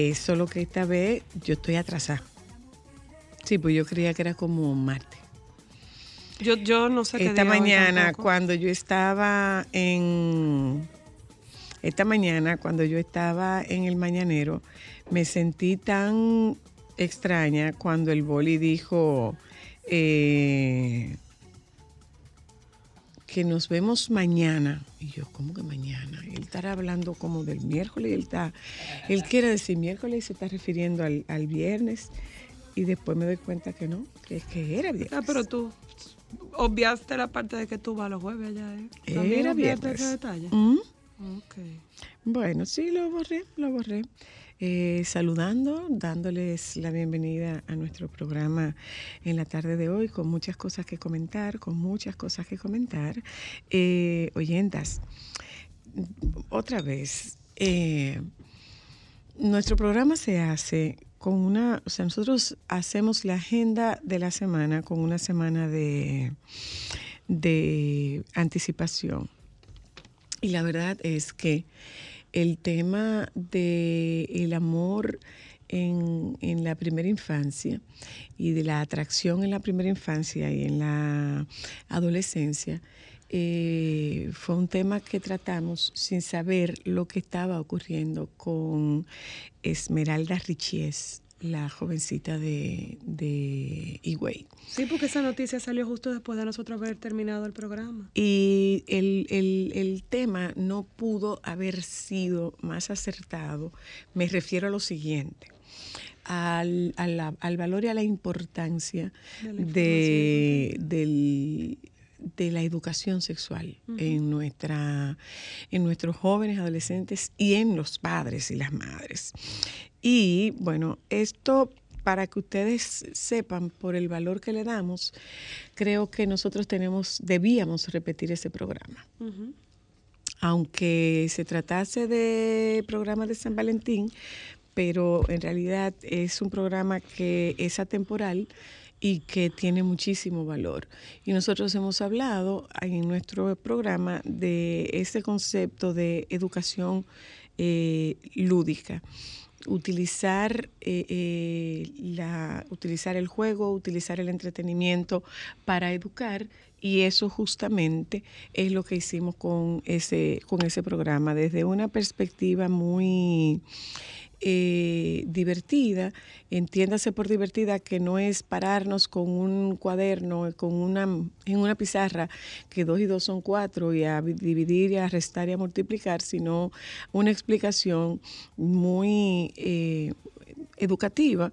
Eh, solo que esta vez yo estoy atrasada. Sí, pues yo creía que era como martes. Yo, yo no sé qué Esta mañana, cuando yo estaba en. Esta mañana, cuando yo estaba en el mañanero, me sentí tan extraña cuando el boli dijo. Eh, que nos vemos mañana. Y yo, ¿cómo que mañana? Él estará hablando como del miércoles, él, está, él quiere decir miércoles y se está refiriendo al, viernes. Y después me doy cuenta que no, que, que era viernes. Ah, pero tú obviaste la parte de que tú vas los jueves allá. ¿eh? Era viernes. ese detalle? ¿Mm? Bueno, sí, lo borré, lo borré. Eh, saludando, dándoles la bienvenida a nuestro programa en la tarde de hoy, con muchas cosas que comentar, con muchas cosas que comentar. Eh, oyentas, otra vez, eh, nuestro programa se hace con una, o sea, nosotros hacemos la agenda de la semana con una semana de, de anticipación. Y la verdad es que el tema del el amor en, la primera infancia y de la atracción en la primera infancia y en la adolescencia eh, fue un tema que tratamos sin saber lo que estaba ocurriendo con Esmeralda Richies la jovencita de, de Higüey. Sí, porque esa noticia salió justo después de nosotros haber terminado el programa. Y el, el, tema no pudo haber sido más acertado. Me refiero a lo siguiente. Al, al, valor y a la importancia de, del, de la educación sexual en, nuestra, en nuestros jóvenes, adolescentes y en los padres y las madres. Y bueno, esto para que ustedes sepan por el valor que le damos, creo que nosotros tenemos, debíamos repetir ese programa. Aunque se tratase de programa de San Valentín, pero en realidad es un programa que es atemporal y que tiene muchísimo valor. Y nosotros hemos hablado en nuestro programa de ese concepto de educación eh, lúdica utilizar, eh, eh, la, utilizar el juego, utilizar el entretenimiento para educar y eso justamente es lo que hicimos con ese, con ese programa, desde una perspectiva muy eh, divertida, entiéndase por divertida que no es pararnos con un cuaderno, con una, en una pizarra, que dos y dos son cuatro, y a dividir y a restar y a multiplicar, sino una explicación muy eh, educativa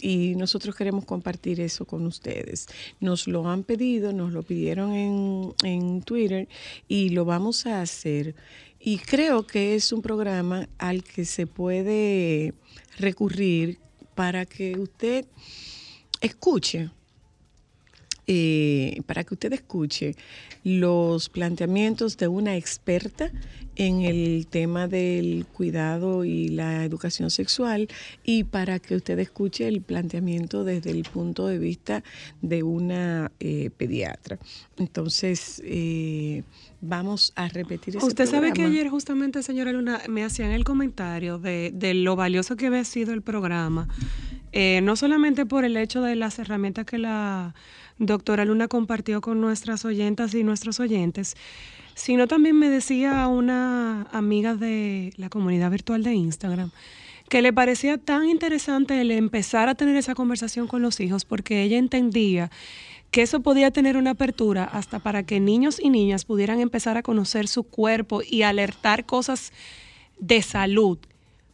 y nosotros queremos compartir eso con ustedes. Nos lo han pedido, nos lo pidieron en, en Twitter y lo vamos a hacer. Y creo que es un programa al que se puede recurrir para que usted escuche eh, para que usted escuche los planteamientos de una experta en el tema del cuidado y la educación sexual y para que usted escuche el planteamiento desde el punto de vista de una eh, pediatra. Entonces, eh, vamos a repetir ese Usted sabe que ayer justamente, señora Luna, me hacían el comentario de, de lo valioso que había sido el programa, no solamente por el hecho de las herramientas que la doctora Luna compartió con nuestras oyentas y nuestros oyentes, sino también me decía una amiga de la comunidad virtual de Instagram que le parecía tan interesante el empezar a tener esa conversación con los hijos porque ella entendía que eso podía tener una apertura hasta para que niños y niñas pudieran empezar a conocer su cuerpo y alertar cosas de salud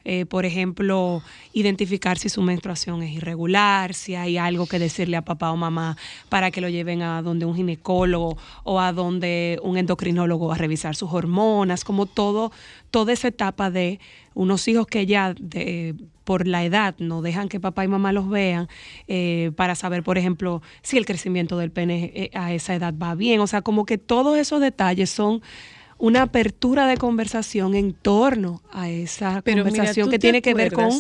eh, por ejemplo, identificar si su menstruación es irregular, si hay algo que decirle a papá o mamá para que lo lleven a donde un ginecólogo o a donde un endocrinólogo a revisar sus hormonas, como todo, toda esa etapa de unos hijos que ya de, por la edad no dejan que papá y mamá los vean eh, para saber, por ejemplo, si el crecimiento del pene eh, a esa edad va bien. O sea, como que todos esos detalles son una apertura de conversación en torno a esa conversación que tiene que ver con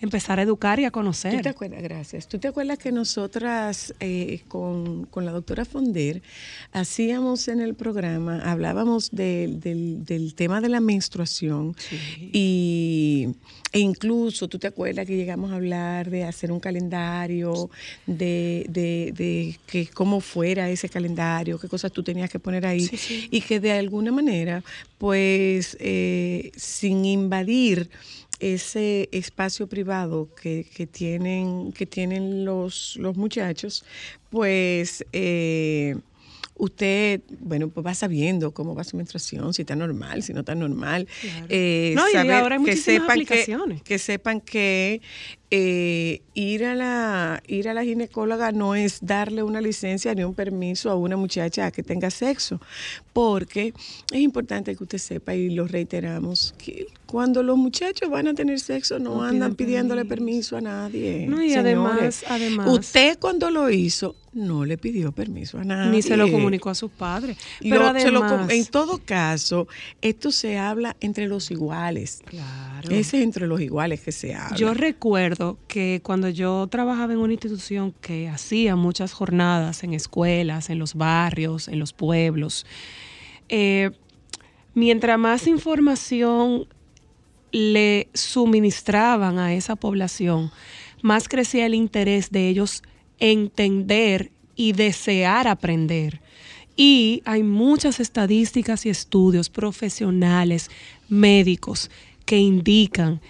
empezar a educar y a conocer. ¿Tú te acuerdas? Gracias. ¿Tú te acuerdas que nosotras eh, con, la doctora Fonder hacíamos en el programa, hablábamos del, tema de la menstruación y, e incluso, ¿tú te acuerdas que llegamos a hablar de hacer un calendario, de, de, que cómo fuera ese calendario, qué cosas tú tenías que poner ahí y que de alguna manera, pues, eh, sin invadir ese espacio privado que, que tienen, que tienen los, los muchachos, pues eh, usted, bueno, pues va sabiendo cómo va su menstruación, si está normal, si no está normal. Eh, no, y ahora hay que sepan que, que sepan que eh, ir a la ir a la ginecóloga no es darle una licencia ni un permiso a una muchacha a que tenga sexo, porque es importante que usted sepa y lo reiteramos que cuando los muchachos van a tener sexo no, andan pidiéndole permiso. a nadie. No, y además, además usted cuando lo hizo no le pidió permiso a nadie. Ni se lo comunicó a sus padres. Pero además, en todo caso, esto se habla entre los iguales. Claro. Ese es entre los iguales que se habla. Yo recuerdo que cuando yo trabajaba en una institución que hacía muchas jornadas en escuelas, en los barrios, en los pueblos, eh, mientras más información le suministraban a esa población, más crecía el interés de ellos entender y desear aprender. Y hay muchas estadísticas y estudios profesionales, médicos, que indican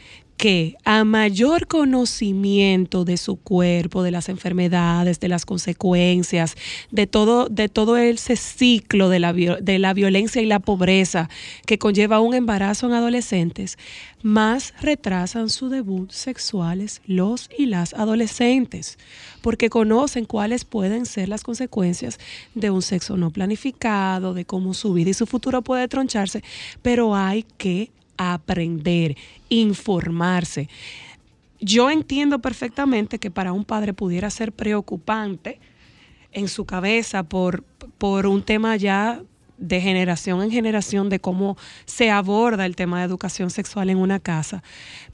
que a mayor conocimiento de su cuerpo, de las enfermedades, de las consecuencias, de todo, de todo ese ciclo de la, de la violencia y la pobreza que conlleva un embarazo en adolescentes, más retrasan su debut sexuales los y las adolescentes, porque conocen cuáles pueden ser las consecuencias de un sexo no planificado, de cómo su vida y su futuro puede troncharse, pero hay que aprender, informarse. Yo entiendo perfectamente que para un padre pudiera ser preocupante en su cabeza por, por un tema ya de generación en generación de cómo se aborda el tema de educación sexual en una casa.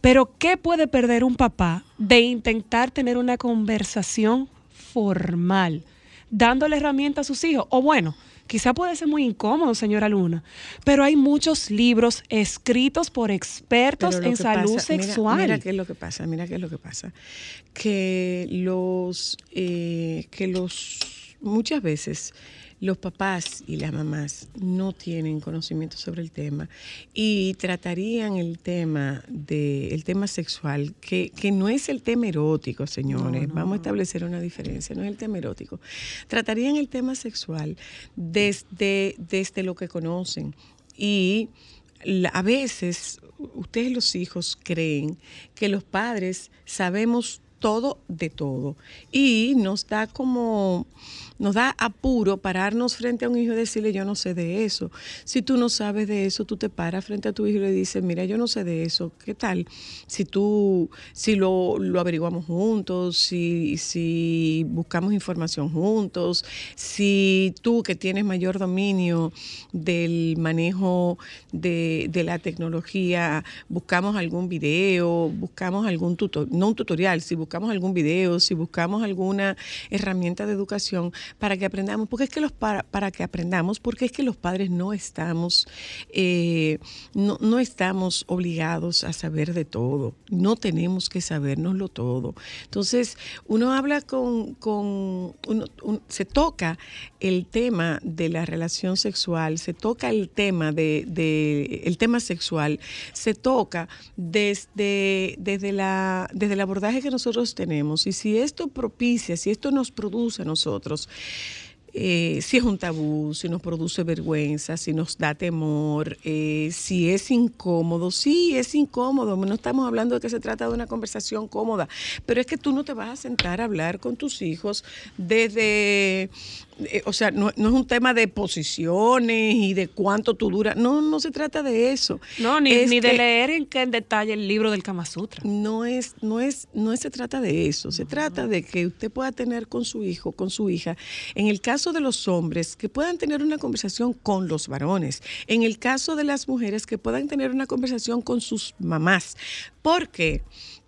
Pero ¿qué puede perder un papá de intentar tener una conversación formal, dándole herramientas a sus hijos? O bueno, Quizá puede ser muy incómodo, señora Luna, pero hay muchos libros escritos por expertos en salud sexual. Mira, qué es lo que pasa, mira qué es lo que pasa. Que los, eh, que los, muchas veces los papás y las mamás no tienen conocimiento sobre el tema y tratarían el tema de el tema sexual, que, que no es el tema erótico, señores, vamos a establecer una diferencia, no es el tema erótico. Tratarían el tema sexual desde, desde lo que conocen y a veces ustedes los hijos creen que los padres sabemos todo de todo. Y nos da como nos da apuro pararnos frente a un hijo y decirle, yo no sé de eso. Si tú no sabes de eso, tú te paras frente a tu hijo y le dices, mira, yo no sé de eso. ¿Qué tal? Si tú, si lo, lo averiguamos juntos, si, si buscamos información juntos, si tú que tienes mayor dominio del manejo de, de la tecnología, buscamos algún video, buscamos algún tutorial, no un tutorial, si buscamos algún video, si buscamos alguna herramienta de educación, para que aprendamos, porque es que los para, para que aprendamos, porque es que los padres no estamos, eh, no, no, estamos obligados a saber de todo, no tenemos que sabernoslo todo. Entonces, uno habla con, con uno, se toca el tema de la relación sexual, se toca el tema de, de el tema sexual, se toca desde, desde, la, desde el abordaje que nosotros tenemos. Y si esto propicia, si esto nos produce a nosotros eh, si es un tabú, si nos produce vergüenza, si nos da temor, eh, si es incómodo. Sí, es incómodo. No estamos hablando de que se trata de una conversación cómoda, pero es que tú no te vas a sentar a hablar con tus hijos desde eh, o sea, no, es un tema de posiciones y de cuánto tú duras. No, no se trata de eso. No, ni, ni de leer en qué detalle el libro del Kama Sutra. No es, no es, no se trata de eso. Se trata de que usted pueda tener con su hijo, con su hija. En el caso de los hombres, que puedan tener una conversación con los varones. En el caso de las mujeres, que puedan tener una conversación con sus mamás. ¿Por qué?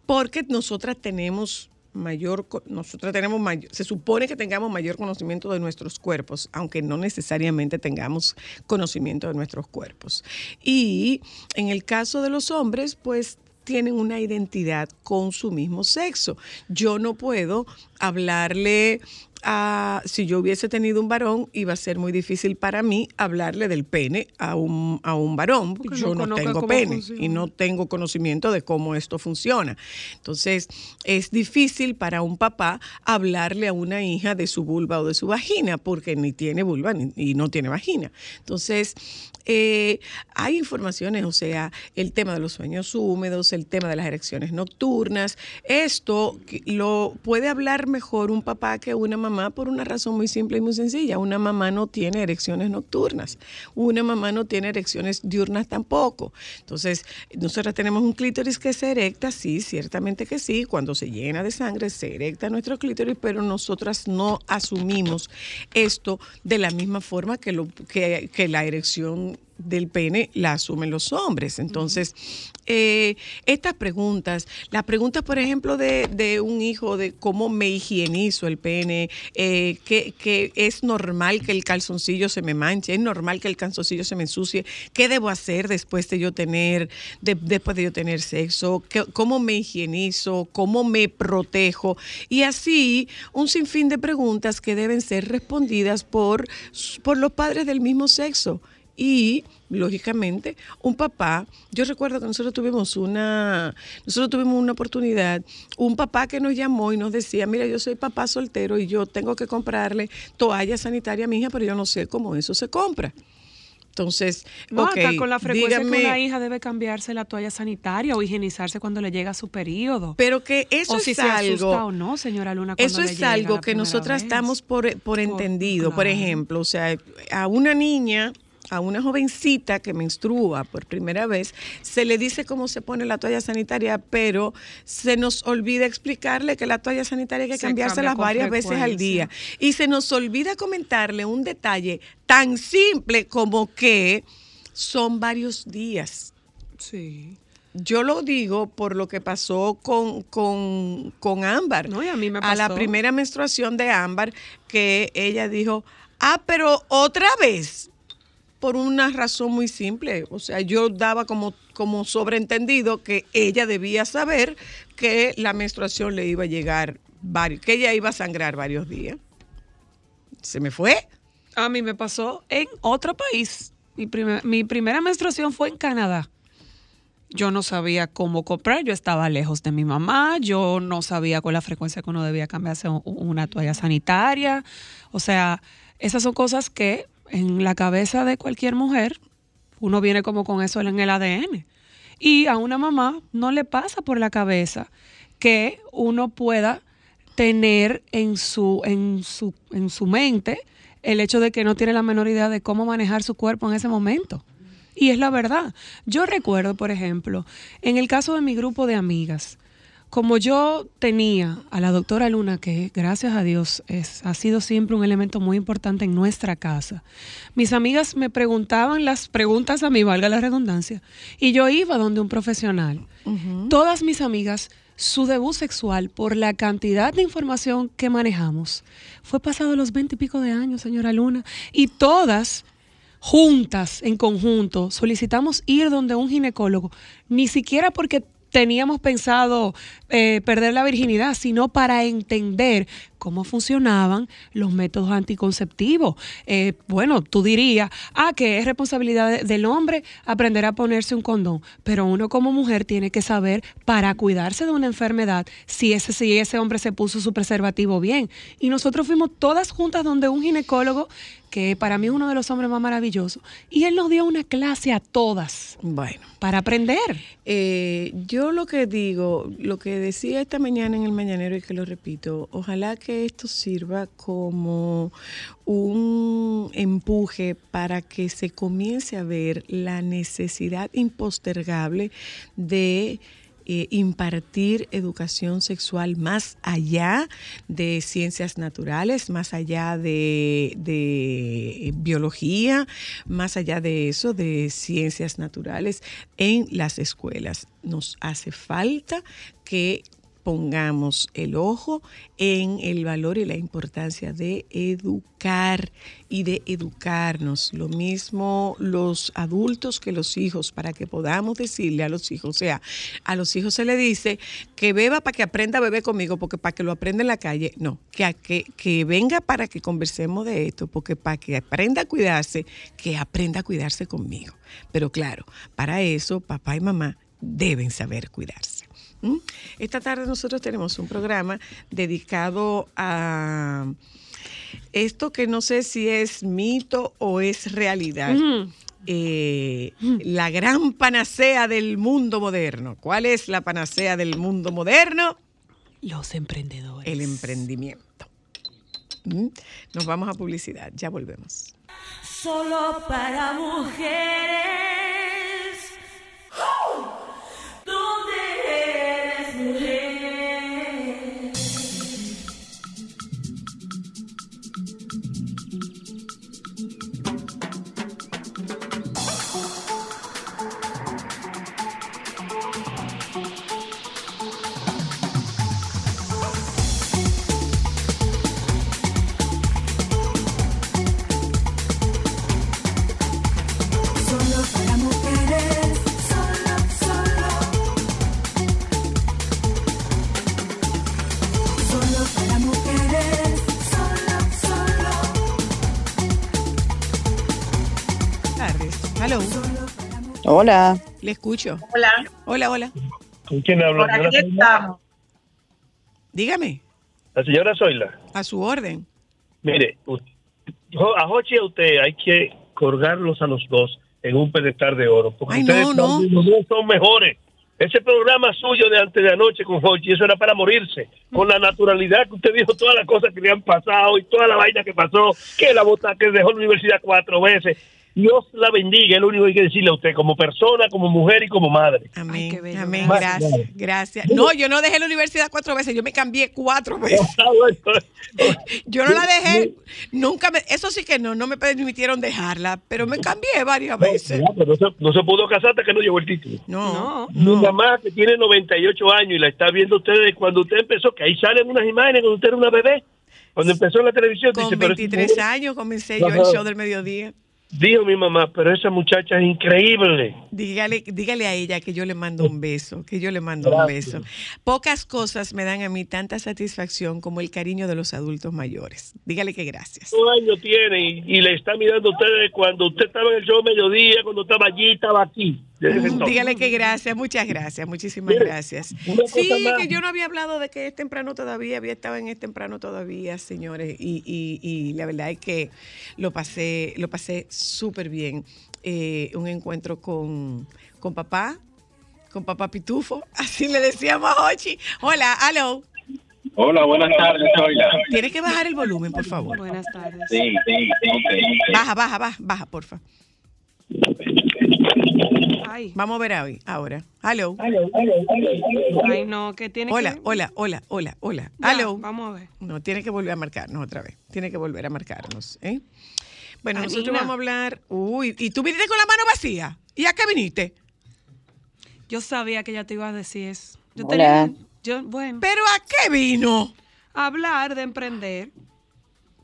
Porque nosotras tenemos mayor, nosotros tenemos mayor, se supone que tengamos mayor conocimiento de nuestros cuerpos, aunque no necesariamente tengamos conocimiento de nuestros cuerpos. Y en el caso de los hombres, pues tienen una identidad con su mismo sexo. Yo no puedo hablarle si yo hubiese tenido un varón, iba a ser muy difícil para mí hablarle del pene a un, a un varón, porque yo no, tengo pene y no tengo conocimiento de cómo esto funciona. Entonces, es difícil para un papá hablarle a una hija de su vulva o de su vagina, porque ni tiene vulva ni, y no tiene vagina. Entonces, eh, hay informaciones, o sea, el tema de los sueños húmedos, el tema de las erecciones nocturnas, esto lo puede hablar mejor un papá que una mamá por una razón muy simple y muy sencilla. Una mamá no tiene erecciones nocturnas. Una mamá no tiene erecciones diurnas tampoco. Entonces, nosotras tenemos un clítoris que se erecta, sí, ciertamente que sí. Cuando se llena de sangre, se erecta nuestro clítoris, pero nosotras no asumimos esto de la misma forma que, lo, que la erección del pene la asumen los hombres. Entonces, eh, estas preguntas, las preguntas, por ejemplo, de, un hijo de cómo me higienizo el pene, eh, que, es normal que el calzoncillo se me manche, es normal que el calzoncillo se me ensucie, ¿qué debo hacer después de yo tener, después de yo tener sexo? ¿Cómo me higienizo? ¿Cómo me protejo? Y así, un sinfín de preguntas que deben ser respondidas por, por los padres del mismo sexo y lógicamente un papá, yo recuerdo que nosotros tuvimos una, nosotros tuvimos una oportunidad, un papá que nos llamó y nos decía, mira, yo soy papá soltero y yo tengo que comprarle toalla sanitaria a mi hija, pero yo no sé cómo eso se compra. Entonces, no, con la frecuencia que una hija debe cambiarse la toalla sanitaria o higienizarse cuando le llega su periodo. Pero que eso o es si algo. Se o no, señora Luna. Eso es algo que nosotras estamos por, por entendido. Por ejemplo, o sea, a una niña a una jovencita que menstrua por primera vez, se le dice cómo se pone la toalla sanitaria, pero se nos olvida explicarle que la toalla sanitaria hay que cambiársela varias veces al día. Y se nos olvida comentarle un detalle tan simple como que son varios días. Sí. Yo lo digo por lo que pasó con, con, Ámbar. No, y a mí me pasó. A la primera menstruación de Ámbar, que ella dijo, ah, pero otra vez por una razón muy simple. O sea, yo daba como, como sobreentendido que ella debía saber que la menstruación le iba a llegar, varios, que ella iba a sangrar varios días. Se me fue. A mí me pasó en otro país. Mi, mi primera menstruación fue en Canadá. Yo no sabía cómo comprar, yo estaba lejos de mi mamá, yo no sabía con la frecuencia que uno debía cambiarse una toalla sanitaria. O sea, esas son cosas que en la cabeza de cualquier mujer, uno viene como con eso en el ADN. Y a una mamá no le pasa por la cabeza que uno pueda tener en su, en su, en su mente el hecho de que no tiene la menor idea de cómo manejar su cuerpo en ese momento. Y es la verdad. Yo recuerdo, por ejemplo, en el caso de mi grupo de amigas, como yo tenía a la doctora Luna, que gracias a Dios es, ha sido siempre un elemento muy importante en nuestra casa, mis amigas me preguntaban las preguntas a mí, valga la redundancia, y yo iba donde un profesional. Todas mis amigas, su debut sexual, por la cantidad de información que manejamos, fue pasado los veinte y pico de años, señora Luna, y todas juntas, en conjunto, solicitamos ir donde un ginecólogo, ni siquiera porque teníamos pensado eh, perder la virginidad, sino para entender cómo funcionaban los métodos anticonceptivos. Eh, bueno, tú dirías, ah, que es responsabilidad del hombre aprender a ponerse un condón, pero uno como mujer tiene que saber para cuidarse de una enfermedad si ese, si ese hombre se puso su preservativo bien. Y nosotros fuimos todas juntas donde un ginecólogo que para mí es uno de los hombres más maravillosos. Y él nos dio una clase a todas. Bueno. Para aprender. Eh, yo lo que digo, lo que decía esta mañana en el mañanero y que lo repito, ojalá que esto sirva como un empuje para que se comience a ver la necesidad impostergable de eh, impartir educación sexual más allá de ciencias naturales, más allá de, de, biología, más allá de eso, de ciencias naturales en las escuelas. Nos hace falta que pongamos el ojo en el valor y la importancia de educar y de educarnos. Lo mismo los adultos que los hijos, para que podamos decirle a los hijos, o sea, a los hijos se le dice que beba para que aprenda a beber conmigo, porque para que lo aprenda en la calle, no, que, que, que venga para que conversemos de esto, porque para que aprenda a cuidarse, que aprenda a cuidarse conmigo. Pero claro, para eso papá y mamá deben saber cuidarse. ¿Mm? Esta tarde nosotros tenemos un programa dedicado a esto que no sé si es mito o es realidad. Eh, la gran panacea del mundo moderno. ¿Cuál es la panacea del mundo moderno? Los emprendedores. El emprendimiento. ¿Mm? Nos vamos a publicidad, ya volvemos. Solo para mujeres. Hola. Le escucho. Hola. Hola, hola. ¿Con quién hablo? Por aquí estamos. Dígame. La señora Zoila. A su orden. Mire, a Jochi y a usted hay que colgarlos a los dos en un pedestal de oro. Porque Ay, ustedes no, no. son- son mejores. Ese programa suyo de antes de anoche con Jochi, eso era para morirse. Con la naturalidad que usted dijo todas las cosas que le han pasado y toda la vaina que pasó, que la bota que dejó la universidad cuatro veces. Dios la bendiga, es lo único que hay que decirle a usted, como persona, como mujer y como madre. Amén. qué bello, Amén. gracias. Gracias. Gracias. No, yo no dejé la universidad cuatro veces, yo me cambié cuatro veces. Yo no la dejé, nunca me, eso sí que no, no me permitieron dejarla, pero me cambié varias veces. No, se, no se pudo casar hasta que no llegó el título. No, no. mamá, que tiene 98 años y la está viendo usted desde cuando usted empezó, que ahí salen unas imágenes cuando usted era una bebé. Cuando empezó en la televisión, Con dice, pero esa 23 mujer- años comencé yo el show del mediodía. Dijo mi mamá, pero esa muchacha es increíble. Dígale, dígale a ella que yo le mando un beso, que yo le mando un beso. Pocas cosas me dan a mí tanta satisfacción como el cariño de los adultos mayores. Dígale que gracias. ¿Cuántos años tiene? Y, y le está mirando a usted desde cuando usted estaba en el show mediodía, cuando estaba allí, estaba aquí. Entonces. Dígale que gracias, muchas gracias, muchísimas Mire, gracias. Sí, más. que yo no había hablado de que es temprano todavía, había estado en es temprano todavía, señores, y, y, y la verdad es que lo pasé, lo pasé súper bien. Eh, un encuentro con, con papá, con papá Pitufo. Así le decíamos a Hochi. Hola, hello. Hola, buenas tardes, Zoila. Tienes que bajar el volumen, por favor. Buenas tardes. Sí, sí, ok. Baja, baja, baja, baja, porfa. Ay, Vamos a ver a hoy, ahora. Hello. ay, no, que tiene Hola, que... hola, hola, hola, hola. Ya, Hello. Vamos a ver. No, tiene que volver a marcarnos otra vez. Tiene que volver a marcarnos, ¿eh? Bueno, nosotros vamos a hablar. Uy, ¿y tú viniste con la mano vacía? ¿Y a qué viniste? Yo sabía que ya te iba a decir eso. Yo Hola. tenía... Yo, bueno, ¿Pero a qué vino? hablar de emprender.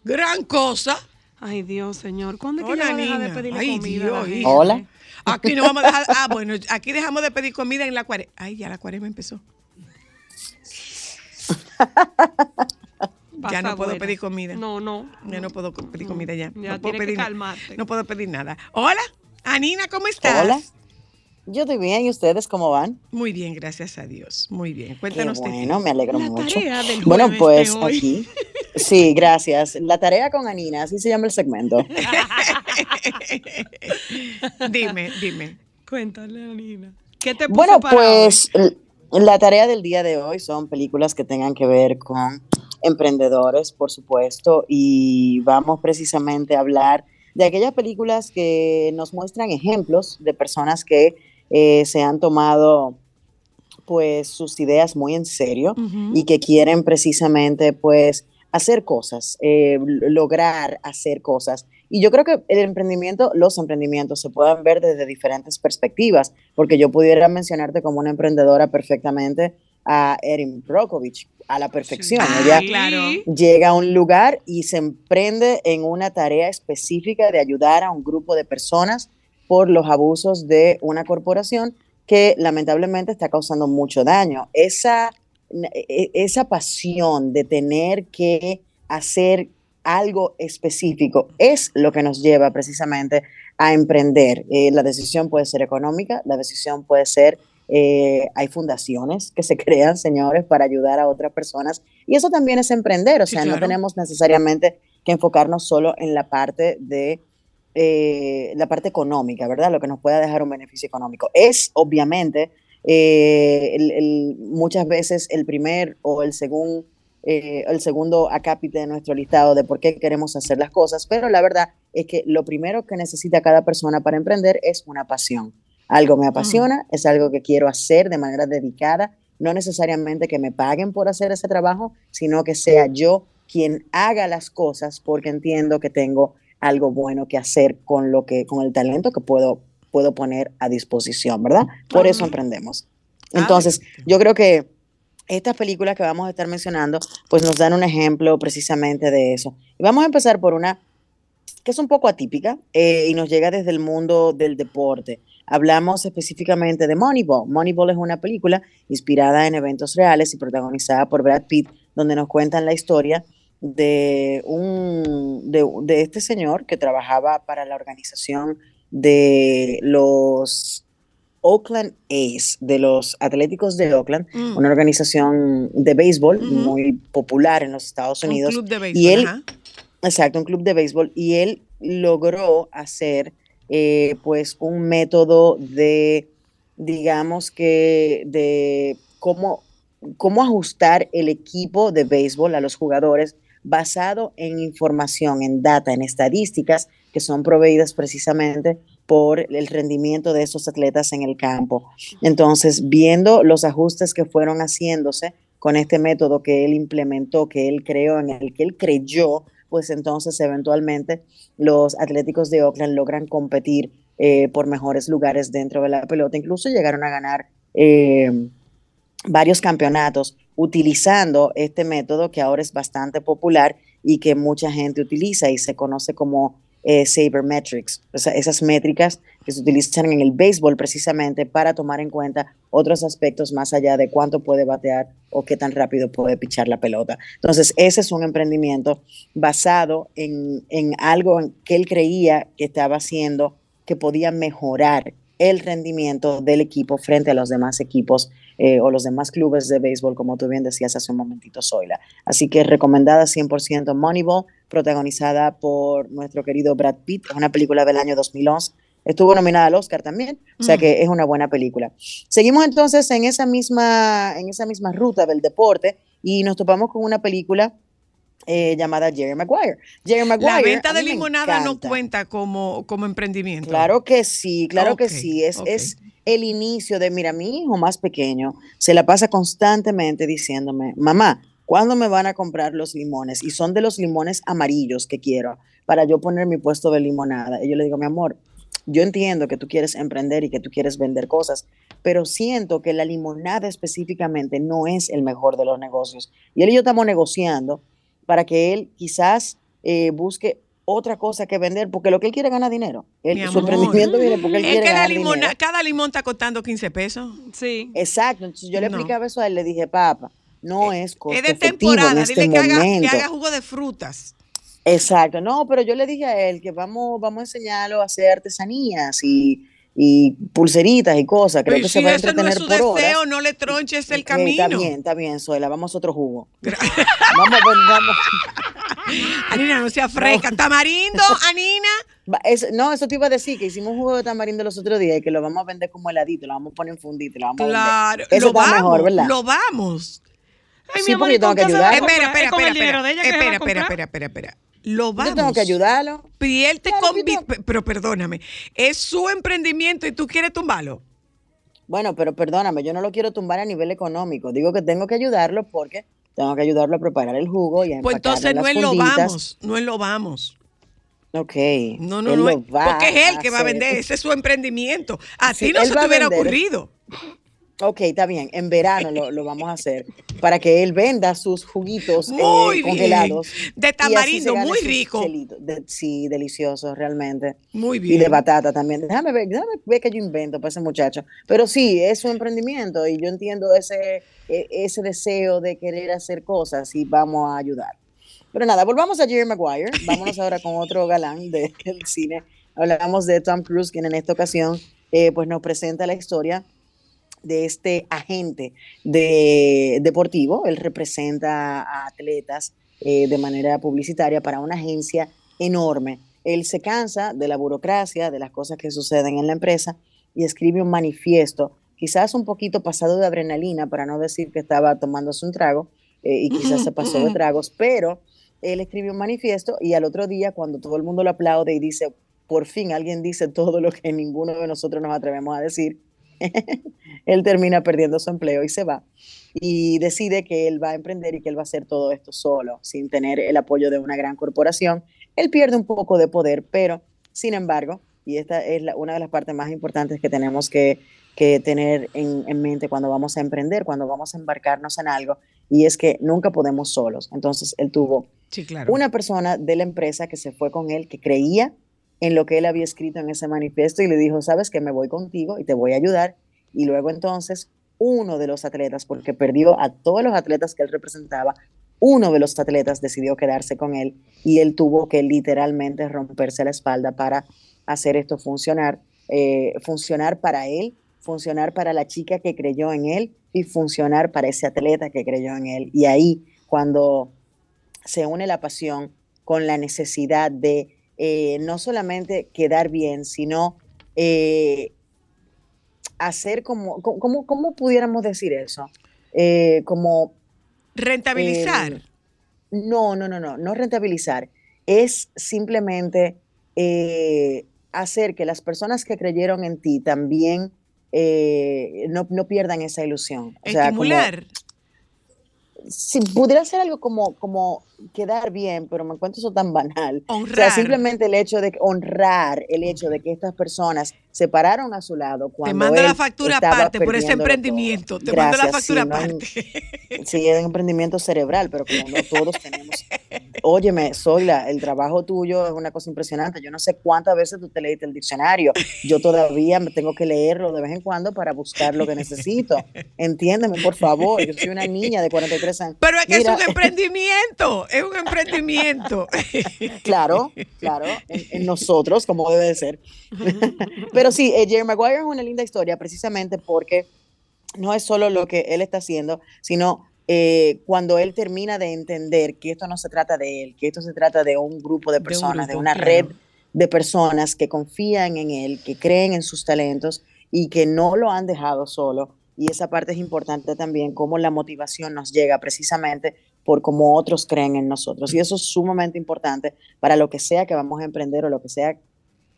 Gran cosa. Ay, Dios, señor. ¿Cuándo es que a dejar de pedirle Ay, comida? Dios, a la gente? Hola. Aquí no vamos a dejar. Ah, bueno, aquí dejamos de pedir comida en la cuaresma. Ay, ya la cuaresma empezó. Ya no puedo pedir comida. No, no. Ya no puedo pedir comida ya. Ya no puedo que pedir calmarte. No puedo pedir nada. Hola, Anina, ¿cómo estás? Hola. Yo estoy bien, ¿y ustedes cómo van? Muy bien, gracias a Dios. Muy bien. Qué Cuéntanos bueno, me alegro La mucho. tarea del Bueno, pues de hoy. aquí. Sí, gracias. La tarea con Anina, así se llama el segmento. dime, dime. Cuéntale, Anina. ¿Qué te puso Bueno, para pues la tarea del día de hoy son películas que tengan que ver con emprendedores, por supuesto, y vamos precisamente a hablar de aquellas películas que nos muestran ejemplos de personas que eh, se han tomado pues sus ideas muy en serio y que quieren precisamente pues hacer cosas, eh, lograr hacer cosas. Y yo creo que el emprendimiento, los emprendimientos se pueden ver desde diferentes perspectivas, porque yo pudiera mencionarte como una emprendedora perfectamente a Erin Brockovich, a la perfección. Ah, Ella claro. llega a un lugar y se emprende en una tarea específica de ayudar a un grupo de personas por los abusos de una corporación que lamentablemente está causando mucho daño. Esa, e- esa pasión de tener que hacer algo específico es lo que nos lleva precisamente a emprender. Eh, la decisión puede ser económica, la decisión puede ser, eh, hay fundaciones que se crean, señores, para ayudar a otras personas. Y eso también es emprender, o Sí, sea, no tenemos necesariamente que enfocarnos solo en la parte de eh, la parte económica, ¿verdad? Lo que nos pueda dejar un beneficio económico. Es obviamente eh, el- el- muchas veces el primer o el, segun- eh, el segundo acápite de nuestro listado de por qué queremos hacer las cosas, pero la verdad es que lo primero que necesita cada persona para emprender es una pasión. Algo me apasiona, es algo que quiero hacer de manera dedicada, no necesariamente que me paguen por hacer ese trabajo, sino que sea yo quien haga las cosas porque entiendo que tengo algo bueno que hacer con lo que con el talento que puedo puedo poner a disposición, ¿verdad? Por eso emprendemos. Entonces, yo creo que estas películas que vamos a estar mencionando, pues nos dan un ejemplo precisamente de eso. Y vamos a empezar por una que es un poco atípica eh, y nos llega desde el mundo del deporte. Hablamos específicamente de Moneyball. Moneyball es una película inspirada en eventos reales y protagonizada por Brad Pitt, donde nos cuentan la historia de, un, de, de este señor que trabajaba para la organización de los Oakland A's, de los Atléticos de Oakland, Mm. una organización de béisbol muy popular en los Estados Un Unidos. club de béisbol. y él, ajá. exacto, un club de béisbol, y él logró hacer eh, pues un método de, digamos que, de cómo, cómo ajustar el equipo de béisbol a los jugadores basado en información, en data, en estadísticas que son proveídas precisamente por el rendimiento de esos atletas en el campo. Entonces, viendo los ajustes que fueron haciéndose con este método que él implementó, que él creó, en el que él creyó, pues entonces eventualmente los Atléticos de Oakland logran competir eh, por mejores lugares dentro de la pelota. Incluso llegaron a ganar eh, varios campeonatos utilizando este método que ahora es bastante popular y que mucha gente utiliza y se conoce como eh, sabermetrics, o sea, esas métricas que se utilizan en el béisbol precisamente para tomar en cuenta otros aspectos más allá de cuánto puede batear o qué tan rápido puede pichar la pelota. Entonces, ese es un emprendimiento basado en, en algo que él creía que estaba haciendo que podía mejorar el rendimiento del equipo frente a los demás equipos eh, o los demás clubes de béisbol, como tú bien decías hace un momentito, Zoila. Así que recomendada 100% Moneyball, protagonizada por nuestro querido Brad Pitt, es una película del año 2011, Estuvo nominada al Oscar también, o sea que es una buena película. Seguimos entonces en esa misma, en esa misma ruta del deporte y nos topamos con una película eh, llamada Jerry Maguire. Jerry Maguire. La venta de limonada no cuenta como, como emprendimiento. Claro que sí, claro que sí. Es, es el inicio de, mira, mi hijo más pequeño se la pasa constantemente diciéndome, mamá, ¿cuándo me van a comprar los limones? Y son de los limones amarillos que quiero para yo poner mi puesto de limonada. Y yo le digo, mi amor, yo entiendo que tú quieres emprender y que tú quieres vender cosas, pero siento que la limonada específicamente no es el mejor de los negocios. Y él y yo estamos negociando para que él quizás eh, busque otra cosa que vender, porque lo que él quiere es ganar dinero. su emprendimiento viene porque él quiere que ganar dinero. Cada limón está costando 15 pesos. Sí. Exacto. Entonces yo le explicaba eso a él, le dije, papá, no eh, es costo Es de temporada, este dile que haga, que haga, jugo de frutas. Exacto, no, pero yo le dije a él que vamos, vamos a enseñarlo a hacer artesanías y y pulseritas y cosas. Creo que se va a entretener no es su deseo, no le tronches el camino. está bien, está bien, Suela, vamos a otro jugo. vamos, vamos. Anina, no sea fresca. ¿Tamarindo, Anina? no, eso te iba a decir, que hicimos un jugo de tamarindo los otros días y que lo vamos a vender como heladito, lo vamos a poner en fundito, lo vamos a vender. Eso lo vamos, mejor, ¿verdad? Lo vamos. Ay, sí, mi amor, tengo que ayudar. Espera, espera, espera, espera, espera, espera, espera, espera, espera. Lo vamos. Yo tengo que ayudarlo. Él te pero perdóname, es su emprendimiento y tú quieres tumbarlo. Bueno, pero perdóname, yo no lo quiero tumbar a nivel económico. Digo que tengo que ayudarlo porque tengo que ayudarlo a preparar el jugo y a Pues entonces no es lo vamos, no es lo vamos. Ok. No, no, no. porque es él que va a vender, ese es su emprendimiento. A ti no se te hubiera ocurrido. Ok, está bien. En verano lo, vamos a hacer para que él venda sus juguitos eh, congelados. De tamarindo, muy rico. sí, delicioso, realmente. Muy bien. Y de batata también. Déjame ver, déjame ver qué yo invento para ese muchacho. Pero sí, es su emprendimiento y yo entiendo ese, e, ese deseo de querer hacer cosas y vamos a ayudar. Pero nada, volvamos a Jerry Maguire. Vámonos ahora con otro galán del cine. Hablamos de Tom Cruise, quien en esta ocasión eh, pues nos presenta la historia de este agente de, deportivo. Él representa a atletas eh, de manera publicitaria para una agencia enorme. Él se cansa de la burocracia, de las cosas que suceden en la empresa y escribe un manifiesto, quizás un poquito pasado de adrenalina, para no decir que estaba tomándose un trago eh, y quizás se pasó de tragos, pero él escribe un manifiesto y al otro día cuando todo el mundo lo aplaude y dice, por fin alguien dice todo lo que ninguno de nosotros nos atrevemos a decir, él termina perdiendo su empleo y se va. Y decide que él va a emprender y que él va a hacer todo esto solo, sin tener el apoyo de una gran corporación. Él pierde un poco de poder, pero sin embargo, y esta es una de las partes más importantes que tenemos que, tener en, en, mente cuando vamos a emprender, cuando vamos a embarcarnos en algo, y es que nunca podemos solos. Entonces, él tuvo una persona de la empresa que se fue con él, que creía en lo que él había escrito en ese manifiesto y le dijo, sabes que me voy contigo y te voy a ayudar. Y luego entonces uno de los atletas, porque perdió a todos los atletas que él representaba, uno de los atletas decidió quedarse con él y él tuvo que literalmente romperse la espalda para hacer esto funcionar, eh, funcionar para él, funcionar para la chica que creyó en él y funcionar para ese atleta que creyó en él. Y ahí, cuando se une la pasión con la necesidad de eh, no solamente quedar bien, sino eh, hacer como, ¿cómo, pudiéramos decir eso? Eh, como... Rentabilizar. no, no, no, no, no rentabilizar. Es simplemente hacer que las personas que creyeron en ti también no, pierdan esa ilusión. Estimular si pudiera ser algo como, como quedar bien, pero me encuentro eso tan banal. Honrar. O sea, simplemente el hecho de honrar el hecho de que estas personas se pararon a su lado cuando Te mando la factura aparte por ese emprendimiento. Te mando la factura aparte. sí, es un emprendimiento cerebral, pero como no todos tenemos. Óyeme, Zoila, el trabajo tuyo es una cosa impresionante. Yo no sé cuántas veces tú te leíste el diccionario. Yo todavía me tengo que leerlo de vez en cuando para buscar lo que necesito. Entiéndeme, por favor. Yo soy una niña de 43 años. Pero es que es un emprendimiento. Es un emprendimiento. claro, claro. En, nosotros, como debe de ser. Pero sí, eh, Jerry Maguire es una linda historia precisamente porque no es solo lo que él está haciendo, sino eh, cuando él termina de entender que esto no se trata de él, que esto se trata de un grupo de personas, de, una red de personas que confían en él, que creen en sus talentos y que no lo han dejado solo. Y esa parte es importante también, cómo la motivación nos llega precisamente por cómo otros creen en nosotros. Y eso es sumamente importante para lo que sea que vamos a emprender o lo que sea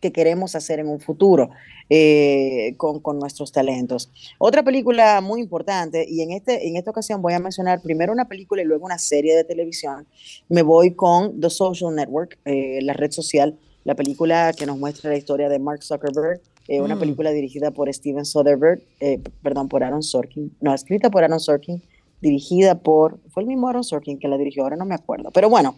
que queremos hacer en un futuro eh, con, con, nuestros talentos. Otra película muy importante, y en, este, en esta ocasión voy a mencionar primero una película y luego una serie de televisión. Me voy con The Social Network, eh, la red social, la película que nos muestra la historia de Mark Zuckerberg, eh, una mm. película dirigida por Steven Soderbergh, perdón, por Aaron Sorkin, no, escrita por Aaron Sorkin, dirigida por, fue el mismo Aaron Sorkin que la dirigió, ahora no me acuerdo, pero bueno.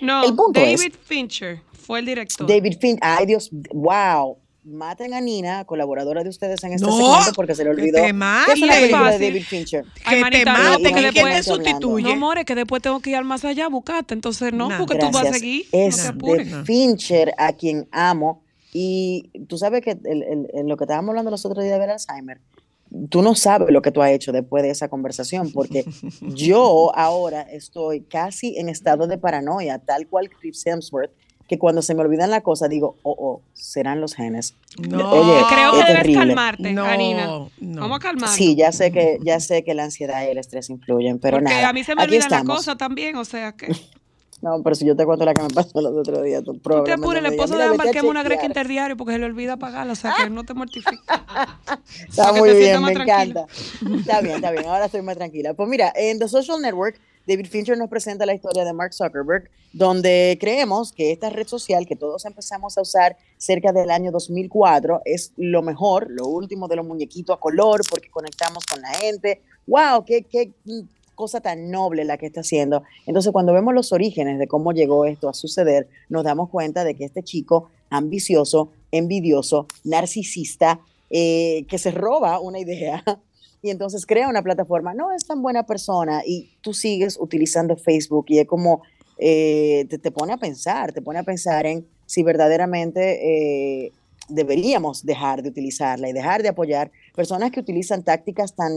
No, el punto David Fincher fue el director. David Fincher, ay Dios, wow. Maten a Nina, colaboradora de ustedes en este no, segmento, porque se le olvidó. Que te ¿Qué es la película de David Fincher? Ay, manita, no, porque después te sustituye. No, more, que después tengo que ir más allá a buscarte. Entonces, no, porque tú vas a seguir. Es no de Fincher a quien amo. Y tú sabes que en lo que estábamos hablando los otros días de ver Alzheimer, tú no sabes lo que tú has hecho después de esa conversación, porque yo ahora estoy casi en estado de paranoia, tal cual Chris Hemsworth, que cuando se me olvidan la cosa digo, oh, oh, serán los genes. No, Oye, creo que debes calmarte, no, Karina. Vamos a calmar. Sí, ya sé que ya sé que la ansiedad y el estrés influyen, pero Porque nada. a mí se me olvida la cosa también, o sea que No, pero si yo te cuento la que me pasó los otros días, tú. Tú te apures, el esposo de Ámbar quema una greca interdiario porque se le olvida pagarla, o sea que no te mortifiques. está muy bien, me encanta. Está bien, está bien, ahora estoy más tranquila. Pues mira, en The Social Network, David Fincher nos presenta la historia de Mark Zuckerberg, donde creemos que esta red social que todos empezamos a usar cerca del año 2004 es lo mejor, lo último de los muñequitos a color, porque conectamos con la gente. ¡Wow! ¡Qué, qué cosa tan noble la que está haciendo. Entonces, cuando vemos los orígenes de cómo llegó esto a suceder, nos damos cuenta de que este chico ambicioso, envidioso, narcisista, eh, que se roba una idea y entonces crea una plataforma, no es tan buena persona y tú sigues utilizando Facebook y es como eh, te, pone a pensar, te pone a pensar en si verdaderamente eh, deberíamos dejar de utilizarla y dejar de apoyar personas que utilizan tácticas tan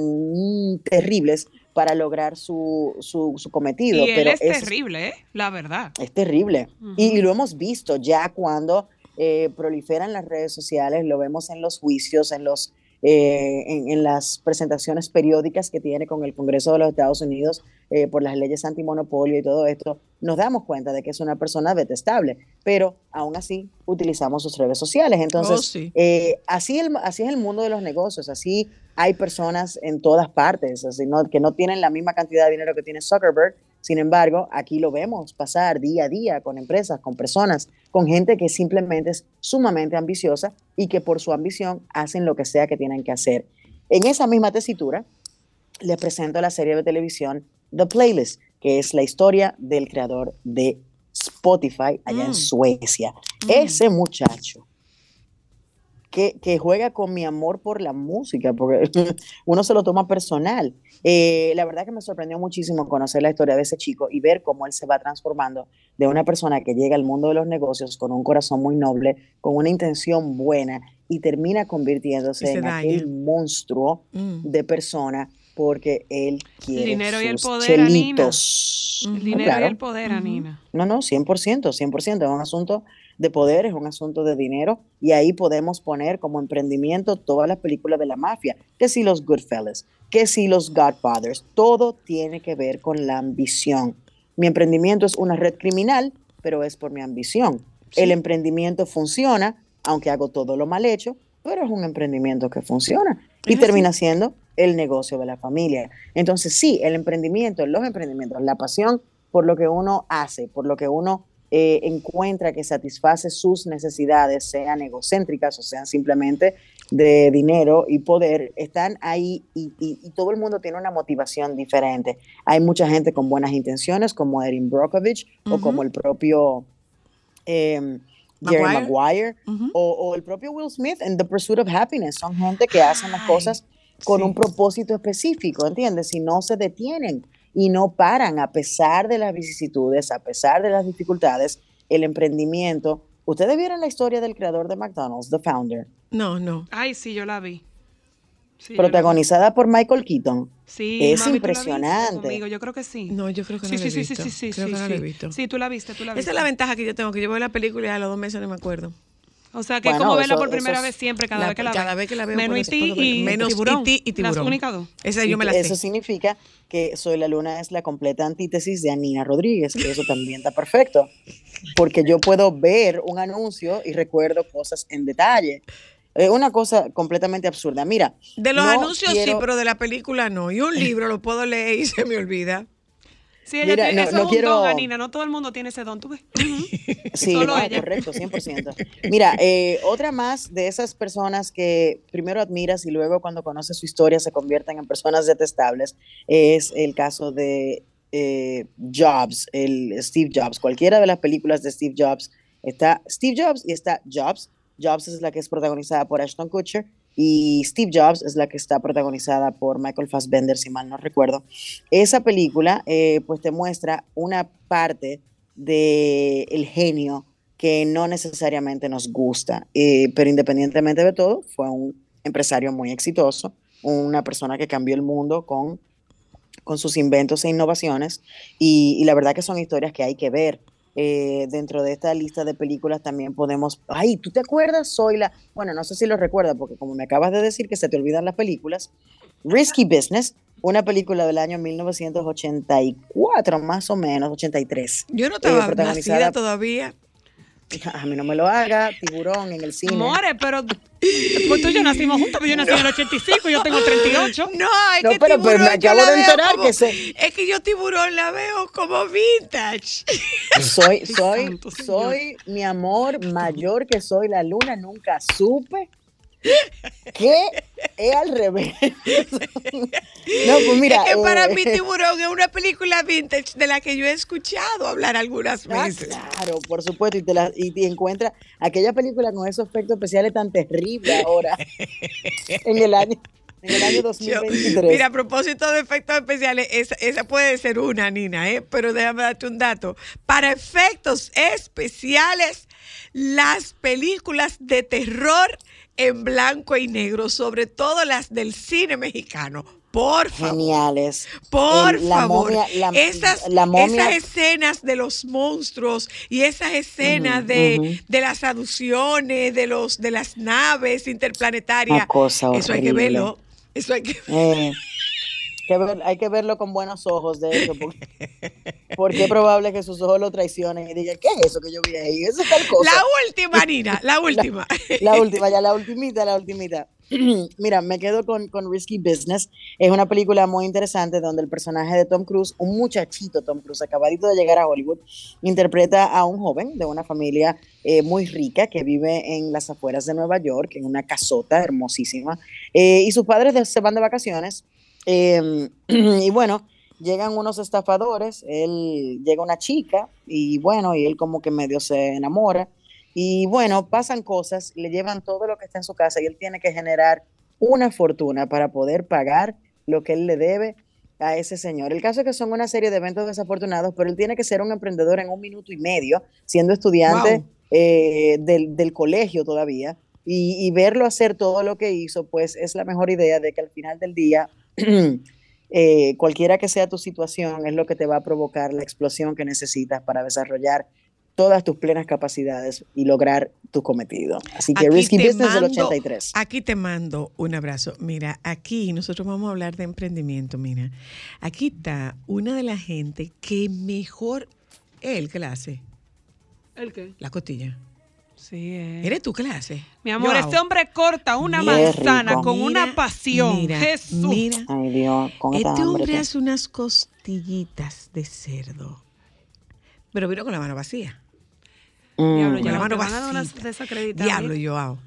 terribles para lograr su, su, cometido. Y pero es, terrible, ¿eh? la verdad. Es terrible. y, lo hemos visto ya cuando eh, proliferan las redes sociales, lo vemos en los juicios, en los eh, en, las presentaciones periódicas que tiene con el Congreso de los Estados Unidos eh, por las leyes antimonopolio y todo esto, nos damos cuenta de que es una persona detestable, pero aún así utilizamos sus redes sociales. Entonces, oh, eh, así, el, así es el mundo de los negocios, así hay personas en todas partes, así no, que no tienen la misma cantidad de dinero que tiene Zuckerberg, sin embargo, aquí lo vemos pasar día a día con empresas, con personas, con gente que simplemente es sumamente ambiciosa y que por su ambición hacen lo que sea que tienen que hacer. En esa misma tesitura, les presento la serie de televisión The Playlist, que es la historia del creador de Spotify allá en mm. Suecia. Mm. Ese muchacho que, juega con mi amor por la música, porque uno se lo toma personal. Eh, la verdad que me sorprendió muchísimo conocer la historia de ese chico y ver cómo él se va transformando de una persona que llega al mundo de los negocios con un corazón muy noble, con una intención buena y termina convirtiéndose en aquel monstruo mm. de persona porque él quiere el dinero y el poder, chelitos. El dinero y el poder, Anina. No, no, 100%, 100%. Es un asunto de poder, es un asunto de dinero y ahí podemos poner como emprendimiento todas las películas de la mafia, que si los Goodfellas, que si los Godfathers, todo tiene que ver con la ambición. Mi emprendimiento es una red criminal, pero es por mi ambición. El emprendimiento funciona, aunque hago todo lo mal hecho, pero es un emprendimiento que funciona y termina siendo el negocio de la familia. Entonces, sí, el emprendimiento, los emprendimientos, la pasión por lo que uno hace, por lo que uno eh, encuentra que satisface sus necesidades, sean egocéntricas o sean simplemente de dinero y poder, están ahí y, todo el mundo tiene una motivación diferente. Hay mucha gente con buenas intenciones, como Erin Brockovich o como el propio eh, Jerry Maguire, o, el propio Will Smith en The Pursuit of Happiness. Son gente que hacen las cosas con un propósito específico, ¿entiendes? Si no se detienen y no paran a pesar de las vicisitudes, a pesar de las dificultades, el emprendimiento. ¿Ustedes vieron la historia del creador de McDonald's, The Founder? No, no. Ay, sí, yo la vi. protagonizada por Michael Keaton. Sí, es mami, ¿tú la impresionante. Yo creo que sí. No, yo creo que Sí, no la he sí, sí, visto. sí, sí, Creo sí, que no sí. la he visto. Sí, tú la viste, tú la viste. Esa es la ventaja que yo tengo, que yo veo la película y a los dos meses no me acuerdo. O sea, que es Bueno, como verla eso- por primera eso es- vez siempre, cada La- vez que la cada veo. vez que la veo, Menos por y eso- ti por- y menos tiburón. E.T. y tiburón. Las únicas dos. Esa yo me la Eso sé. significa que Soy la Luna es la completa antítesis de Anina Rodríguez, que eso también está perfecto, porque yo puedo ver un anuncio y recuerdo cosas en detalle. Es una cosa completamente absurda. Mira, De los no anuncios sí, quiero- pero de la película no. Y un libro lo puedo leer y se me olvida. Sí, ella Mira, tiene, no- eso no es un quiero- don, Anina. No todo el mundo tiene ese don, ¿tú ves? Sí, Solo no, ella. correcto, 100%. Mira, eh, otra más de esas personas que primero admiras y luego cuando conoces su historia se convierten en personas detestables es el caso de eh, Jobs, el Steve Jobs. Cualquiera de las películas de Steve Jobs está Steve Jobs y está Jobs. Jobs es la que es protagonizada por Ashton Kutcher y Steve Jobs es la que está protagonizada por Michael Fassbender, si mal no recuerdo. Esa película eh, pues te muestra una parte del el genio que no necesariamente nos gusta, eh, pero independientemente de todo, fue un empresario muy exitoso, una persona que cambió el mundo con, con sus inventos e innovaciones, y, y la verdad que son historias que hay que ver. Eh, dentro de esta lista de películas también podemos, ay, ¿tú te acuerdas? Soy la, bueno, no sé si lo recuerdas, porque como me acabas de decir que se te olvidan las películas, Risky Business, una película del año 1984, más o menos, 83. Yo no Eh, estaba protagonizada- nacida todavía. A mí no me lo haga, tiburón en el cine. More, pero pues tú y yo nacimos juntos, pero yo nací en el 85 y yo tengo 38. No, es No, que pero- pero tiburón me yo acabo de enterar como- que se- Es que yo tiburón la veo como vintage. Soy, soy, santo señor. soy mi amor mayor que soy la luna, nunca supe que es al revés. no, pues mira. es que para eh, mí tiburón es una película vintage de la que yo he escuchado hablar algunas ah, veces. claro, por supuesto, y te, la, y te encuentras aquella película con esos efectos especiales tan terribles ahora, en el año, en el año Yo- 2023. mira, a propósito de efectos especiales, esa, esa puede ser una, Nina, ¿eh? pero déjame darte un dato. Para efectos especiales, las películas de terror en blanco y negro, sobre todo las del cine mexicano. Por favor. Geniales. Por El- la favor, momia- la- esas, la momia- esas escenas de los monstruos y esas escenas de, de las aducciones, de los de las naves interplanetarias, Una cosa eso hay que verlo. Eso hay que Eh, que ver- hay que verlo con buenos ojos, de hecho, porque, porque es probable que sus ojos lo traicionen y digan, ¿qué es eso que yo vi ahí? Eso es tal cosa. La última, Nina, la última. La última, ya la ultimita, la ultimita. Mira, me quedo con, con Risky Business. Es una película muy interesante donde el personaje de Tom Cruise, un muchachito Tom Cruise, acabadito de llegar a Hollywood, interpreta a un joven de una familia eh, muy rica que vive en las afueras de Nueva York, en una casota hermosísima. Eh, y sus padres se van de vacaciones. eh, y bueno, llegan unos estafadores, él llega una chica y bueno, y él como que medio se enamora. Y bueno, pasan cosas, le llevan todo lo que está en su casa y él tiene que generar una fortuna para poder pagar lo que él le debe a ese señor. El caso es que son una serie de eventos desafortunados, pero él tiene que ser un emprendedor en un minuto y medio, siendo estudiante Wow. eh, del, del colegio todavía. Y, y verlo hacer todo lo que hizo, pues es la mejor idea de que al final del día, eh, cualquiera que sea tu situación, es lo que te va a provocar la explosión que necesitas para desarrollar todas tus plenas capacidades y lograr tu cometido. Así que Aquí Risky te Business del mando- 83. Aquí te mando un abrazo. Mira, aquí nosotros vamos a hablar de emprendimiento. Mira, aquí está una de la gente que mejor él que la hace, ¿El qué? la costilla. Es. ¿Eres tú que la hace? Mi amor, Yo este hago. hombre corta una Qué manzana rico. con una pasión. Mira, Jesús. mira. Ay Dios, con esta Este hambre. hombre tú. hace unas costillitas de cerdo. Pero vino con la mano vacía. Mm. Diablo, Con ya la te mano van a dar una vacía. desacreditada. Diablo, Joao.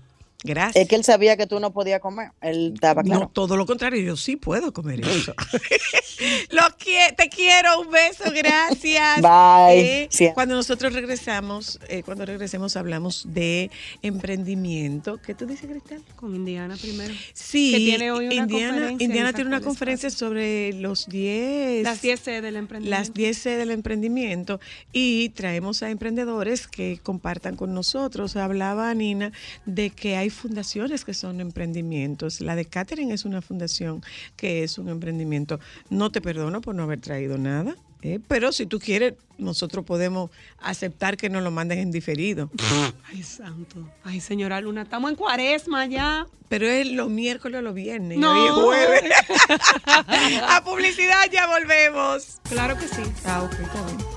Gracias. Es que él sabía que tú no podías comer. Él estaba claro. No, todo lo contrario, yo sí puedo comer eso. lo qui- te quiero, un beso, gracias. Bye. Eh, Sí. Cuando nosotros regresamos, eh, cuando regresemos hablamos de emprendimiento. ¿Qué tú dices, Cristal? Con Indiana primero. Sí, Que tiene hoy una Indiana, conferencia Indiana en tiene una conferencia Espacio. sobre los 10 Las 10 C del emprendimiento. las 10 C del emprendimiento y traemos a emprendedores que compartan con nosotros. Hablaba Nina de que hay hay fundaciones que son emprendimientos. La de Catherine es una fundación que es un emprendimiento. No te perdono por no haber traído nada. ¿eh? Pero si tú quieres, nosotros podemos aceptar que nos lo manden en diferido. Ay, santo. Ay, señora Luna, estamos en cuaresma ya. Pero es los miércoles o los viernes. No. Hoy es jueves. A publicidad ya volvemos. Claro que sí. Ah, ok, está bien.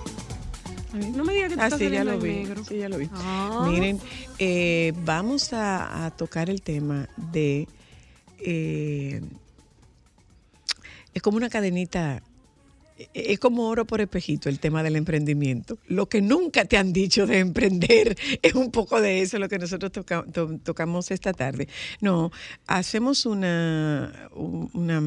No me digas que tú Ah, estás sí, ya lo vi. negro. Sí, ya lo vi. Ah. Miren, eh, vamos a, a tocar el tema de... eh, es como una cadenita, es como oro por espejito el tema del emprendimiento. Lo que nunca te han dicho de emprender es un poco de eso lo que nosotros toca- to- tocamos esta tarde. No, hacemos una, un- una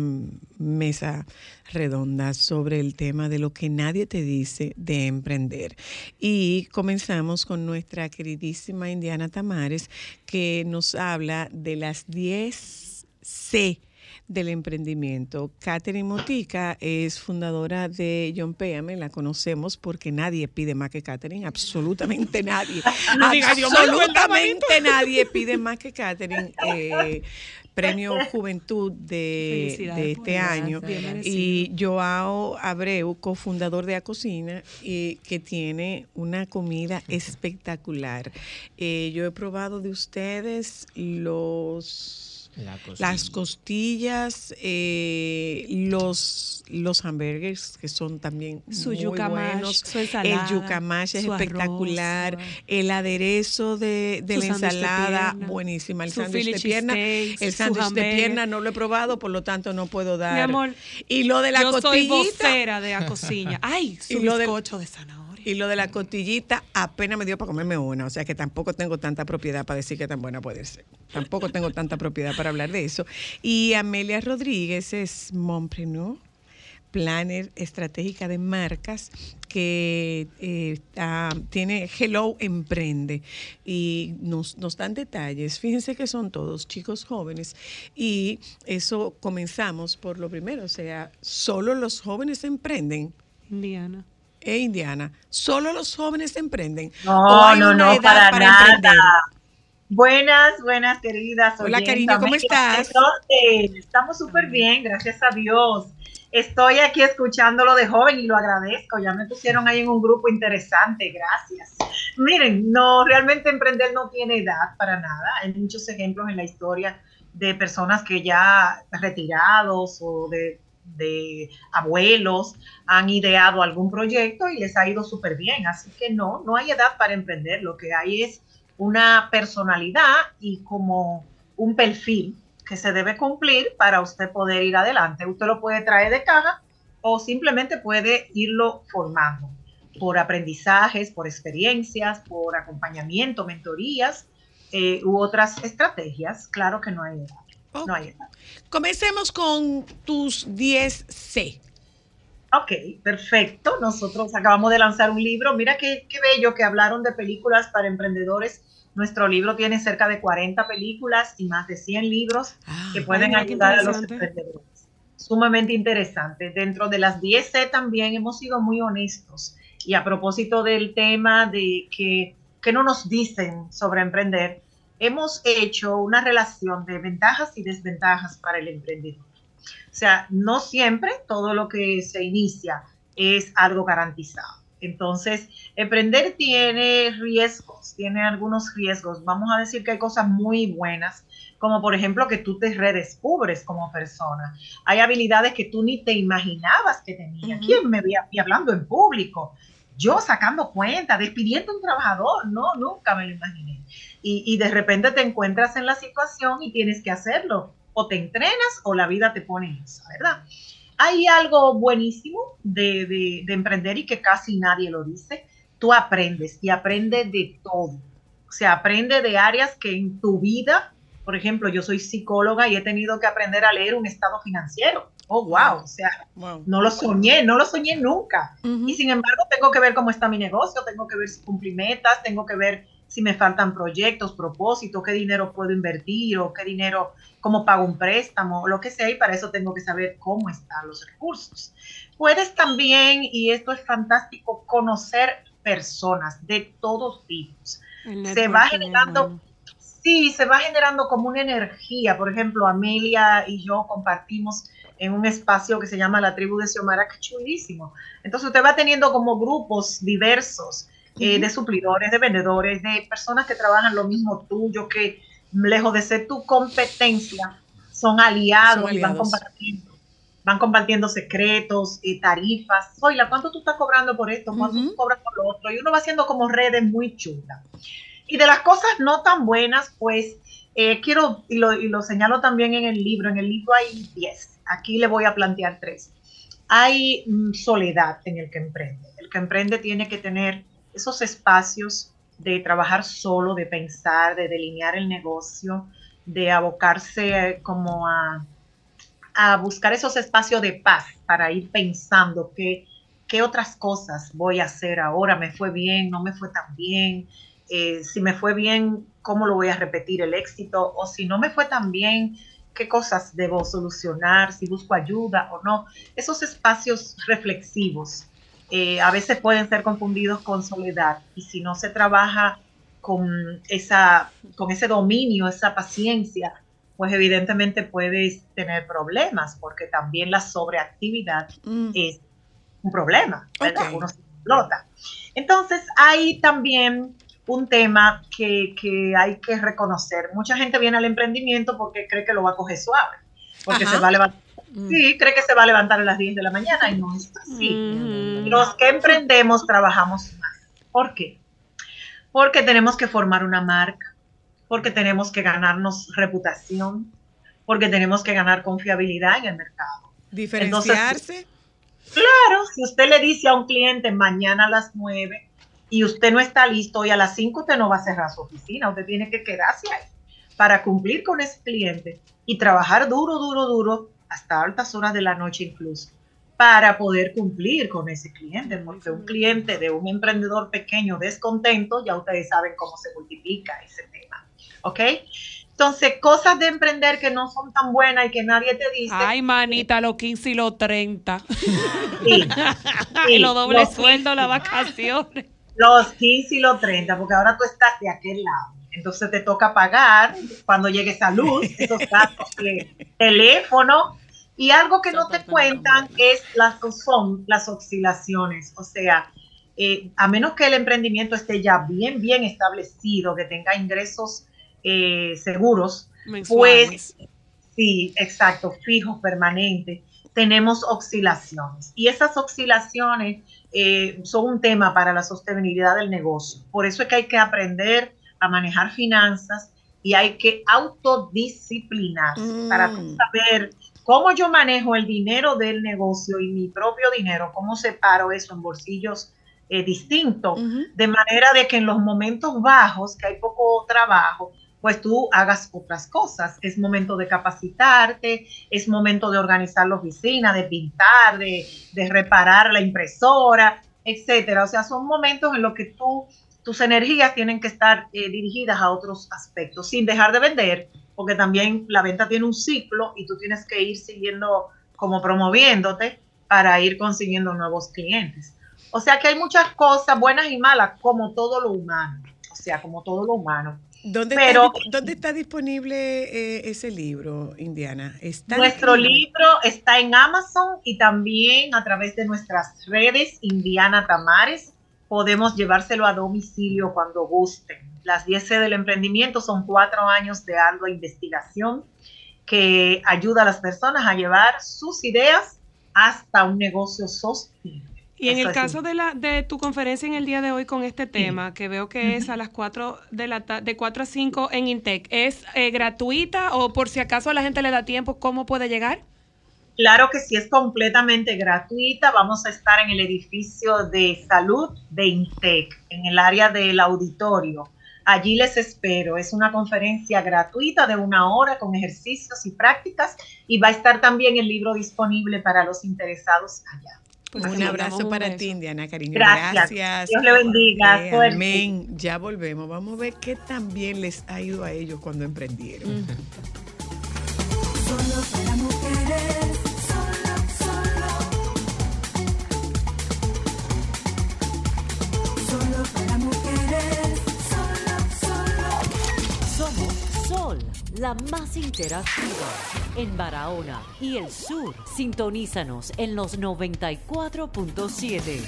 mesa redonda sobre el tema de lo que nadie te dice de emprender. Y comenzamos con nuestra queridísima Indiana Tamares, que nos habla de las 10 C del emprendimiento. Catherine Motica es fundadora de John Péame, la conocemos porque nadie pide más que Catherine, absolutamente nadie. No absolutamente nadie pide más que Catherine. eh, premio Juventud de, este año. Bien. Y Joao Abreu, cofundador de Acocina, eh, que tiene una comida espectacular. Eh, yo he probado de ustedes los La las costillas, eh, los, los hamburgers que son también Su muy yuca mash, buenos. su ensalada, el yuca mash es arroz, espectacular. el aderezo de, de la de ensalada, pierna, buenísima. El sándwich de pierna, el sándwich de pierna no lo he probado, por lo tanto no puedo dar. Mi amor, y lo de la yo soy costillita. vocera de la cocina. Ay, su Y lo bizcocho de zanahoria. Y lo de la costillita apenas me dio para comerme una, o sea que tampoco tengo tanta propiedad para decir que tan buena puede ser. Tampoco tengo tanta propiedad para hablar de eso. Y Amelia Rodríguez es mompreneur, planner estratégica de marcas que eh, está- tiene Hello Emprende y nos, nos dan detalles. Fíjense que son todos chicos jóvenes y eso comenzamos por lo primero, o sea, solo los jóvenes emprenden Indiana. E Indiana, ¿solo los jóvenes emprenden? No, ¿O hay no, una no, edad para, nada. emprender? Buenas, buenas, queridas. Hola, cariño, ¿cómo estás? Estamos súper bien, gracias a Dios. Estoy aquí escuchándolo de joven y lo agradezco. Ya me pusieron ahí en un grupo interesante, gracias. Miren, no, realmente emprender no tiene edad para nada. Hay muchos ejemplos en la historia de personas que ya retirados o de, de abuelos han ideado algún proyecto y les ha ido súper bien. Así que no, no hay edad para emprender. Lo que hay es una personalidad y como un perfil que se debe cumplir para usted poder ir adelante. Usted lo puede traer de caja o simplemente puede irlo formando por aprendizajes, por experiencias, por acompañamiento, mentorías eh, u otras estrategias. Claro que no hay edad. No hay edad. Comencemos con tus 10C. Ok, perfecto. Nosotros acabamos de lanzar un libro. Mira qué, qué bello que hablaron de películas para emprendedores. Nuestro libro tiene cerca de 40 películas y más de 100 libros que pueden ayudar a los emprendedores. Sumamente interesante. Dentro de las 10C también hemos sido muy honestos. Y a propósito del tema de que, que no nos dicen sobre emprender, hemos hecho una relación de ventajas y desventajas para el emprendedor. O sea, no siempre todo lo que se inicia es algo garantizado. Entonces, emprender tiene riesgos, tiene algunos riesgos. Vamos a decir que hay cosas muy buenas, como por ejemplo que tú te redescubres como persona. Hay habilidades que tú ni te imaginabas que tenías. ¿Quién me veía hablando en público? Yo sacando cuenta, despidiendo a un trabajador, no, nunca me lo imaginé. Y, y de repente te encuentras en la situación y tienes que hacerlo. O te entrenas o la vida te pone en eso, ¿verdad? Hay algo buenísimo de, de, de emprender y que casi nadie lo dice. Tú aprendes y aprendes de todo. O sea, aprende de áreas que en tu vida, por ejemplo, yo soy psicóloga y he tenido que aprender a leer un estado financiero. Oh, wow. O sea, no lo soñé, no lo soñé nunca. Y sin embargo, tengo que ver cómo está mi negocio, tengo que ver si cumplí metas, tengo que ver si me faltan proyectos, propósitos, qué dinero puedo invertir o qué dinero, cómo pago un préstamo, lo que sea, y para eso tengo que saber cómo están los recursos. Puedes también, y esto es fantástico, conocer personas de todos tipos. Se va generando, Sí, se va generando como una energía. Por ejemplo, Amelia y yo compartimos en un espacio que se llama la tribu de Xiomara, que chulísimo. Entonces usted va teniendo como grupos diversos eh, de suplidores, de vendedores, de personas que trabajan lo mismo tuyo, que lejos de ser tu competencia, son aliados, y van compartiendo. Van compartiendo secretos, y tarifas. Oiga, ¿cuánto tú estás cobrando por esto? ¿Cuánto tú cobras por lo otro? Y uno va haciendo como redes muy chulas. Y de las cosas no tan buenas, pues eh, quiero, y lo, y lo, señalo también en el libro, en el libro hay 10, aquí le voy a plantear tres. Hay mm, soledad en el que emprende. El que emprende tiene que tener esos espacios de trabajar solo, de pensar, de delinear el negocio, de abocarse como a, a buscar esos espacios de paz para ir pensando qué, qué otras cosas voy a hacer ahora, me fue bien, no me fue tan bien, eh, si me fue bien, cómo lo voy a repetir el éxito, o si no me fue tan bien, qué cosas debo solucionar, si busco ayuda o no. Esos espacios reflexivos eh, a veces pueden ser confundidos con soledad y si no se trabaja con, esa, con ese dominio, esa paciencia, pues evidentemente puedes tener problemas porque también la sobreactividad mm. es un problema, Uno se explota. Entonces hay también un tema que, hay que reconocer. Mucha gente viene al emprendimiento porque cree que lo va a coger suave, porque se va a levantar. Mm. Sí, cree que se va a levantar a las 10 de la mañana y no es así. Mm. Los que emprendemos trabajamos más. ¿Por qué? Porque tenemos que formar una marca, porque tenemos que ganarnos reputación, porque tenemos que ganar confiabilidad en el mercado. Diferenciarse. claro, si usted le dice a un cliente mañana a las 9, y usted no está listo y a las 5 usted no va a cerrar su oficina, usted tiene que quedarse ahí para cumplir con ese cliente y trabajar duro, duro, duro hasta altas horas de la noche incluso para poder cumplir con ese cliente, porque un cliente de un emprendedor pequeño descontento, ya ustedes saben cómo se multiplica ese tema, ¿ok? Entonces, cosas de emprender que no son tan buenas y que nadie te dice. Ay, manita, los 15 y los 30. Sí. y los dobles sueldos, las vacaciones. Los 15 y los 30, porque ahora tú estás de aquel lado. Entonces te toca pagar cuando llegue esa luz, esos gastos de teléfono. Y algo que no te cuentan es las, son las oscilaciones. O sea, eh, a menos que el emprendimiento esté ya bien, bien establecido, que tenga ingresos eh, seguros, pues sí, exacto, fijos, permanentes, tenemos oscilaciones. Y esas oscilaciones eh, son un tema para la sostenibilidad del negocio. Por eso es que hay que aprender a manejar finanzas y hay que autodisciplinar para mm. saber cómo yo manejo el dinero del negocio y mi propio dinero, cómo separo eso en bolsillos eh, distintos, de manera de que en los momentos bajos, que hay poco trabajo, pues tú hagas otras cosas. Es momento de capacitarte, es momento de organizar la oficina, de pintar, de, reparar la impresora, etcétera. O sea, son momentos en los que tú, tus energías tienen que estar eh, dirigidas a otros aspectos, sin dejar de vender, porque también la venta tiene un ciclo y tú tienes que ir siguiendo como promoviéndote para ir consiguiendo nuevos clientes. O sea que hay muchas cosas buenas y malas, como todo lo humano. O sea, como todo lo humano. ¿Dónde, está, ¿Dónde está disponible eh, ese libro, Indiana? ¿Está Nuestro libro está en Amazon y también a través de nuestras redes, Indiana Tamares. Podemos llevárselo a domicilio cuando gusten. Las 10 C del emprendimiento son cuatro años de ardua investigación que ayuda a las personas a llevar sus ideas hasta un negocio sostenible. Y en el caso de la de tu conferencia en el día de hoy con este tema, que veo que es a las 4 de la de 4 a 5 en Intec, ¿es eh, gratuita o por si acaso a la gente le da tiempo, cómo puede llegar? Claro que sí, es completamente gratuita. Vamos a estar en el edificio de salud de Intec, en el área del auditorio. Allí les espero. Es una conferencia gratuita de una hora con ejercicios y prácticas y va a estar también el libro disponible para los interesados allá. Pues un abrazo para ti, Indiana, cariño. Gracias. Dios le bendiga. amén. Ya volvemos. Vamos a ver qué tan bien les ha ido a ellos cuando emprendieron. Solo para mujeres. Solo, solo. Solo para mujeres. La más interactiva en Barahona y el sur. Sintonízanos en los 94.7.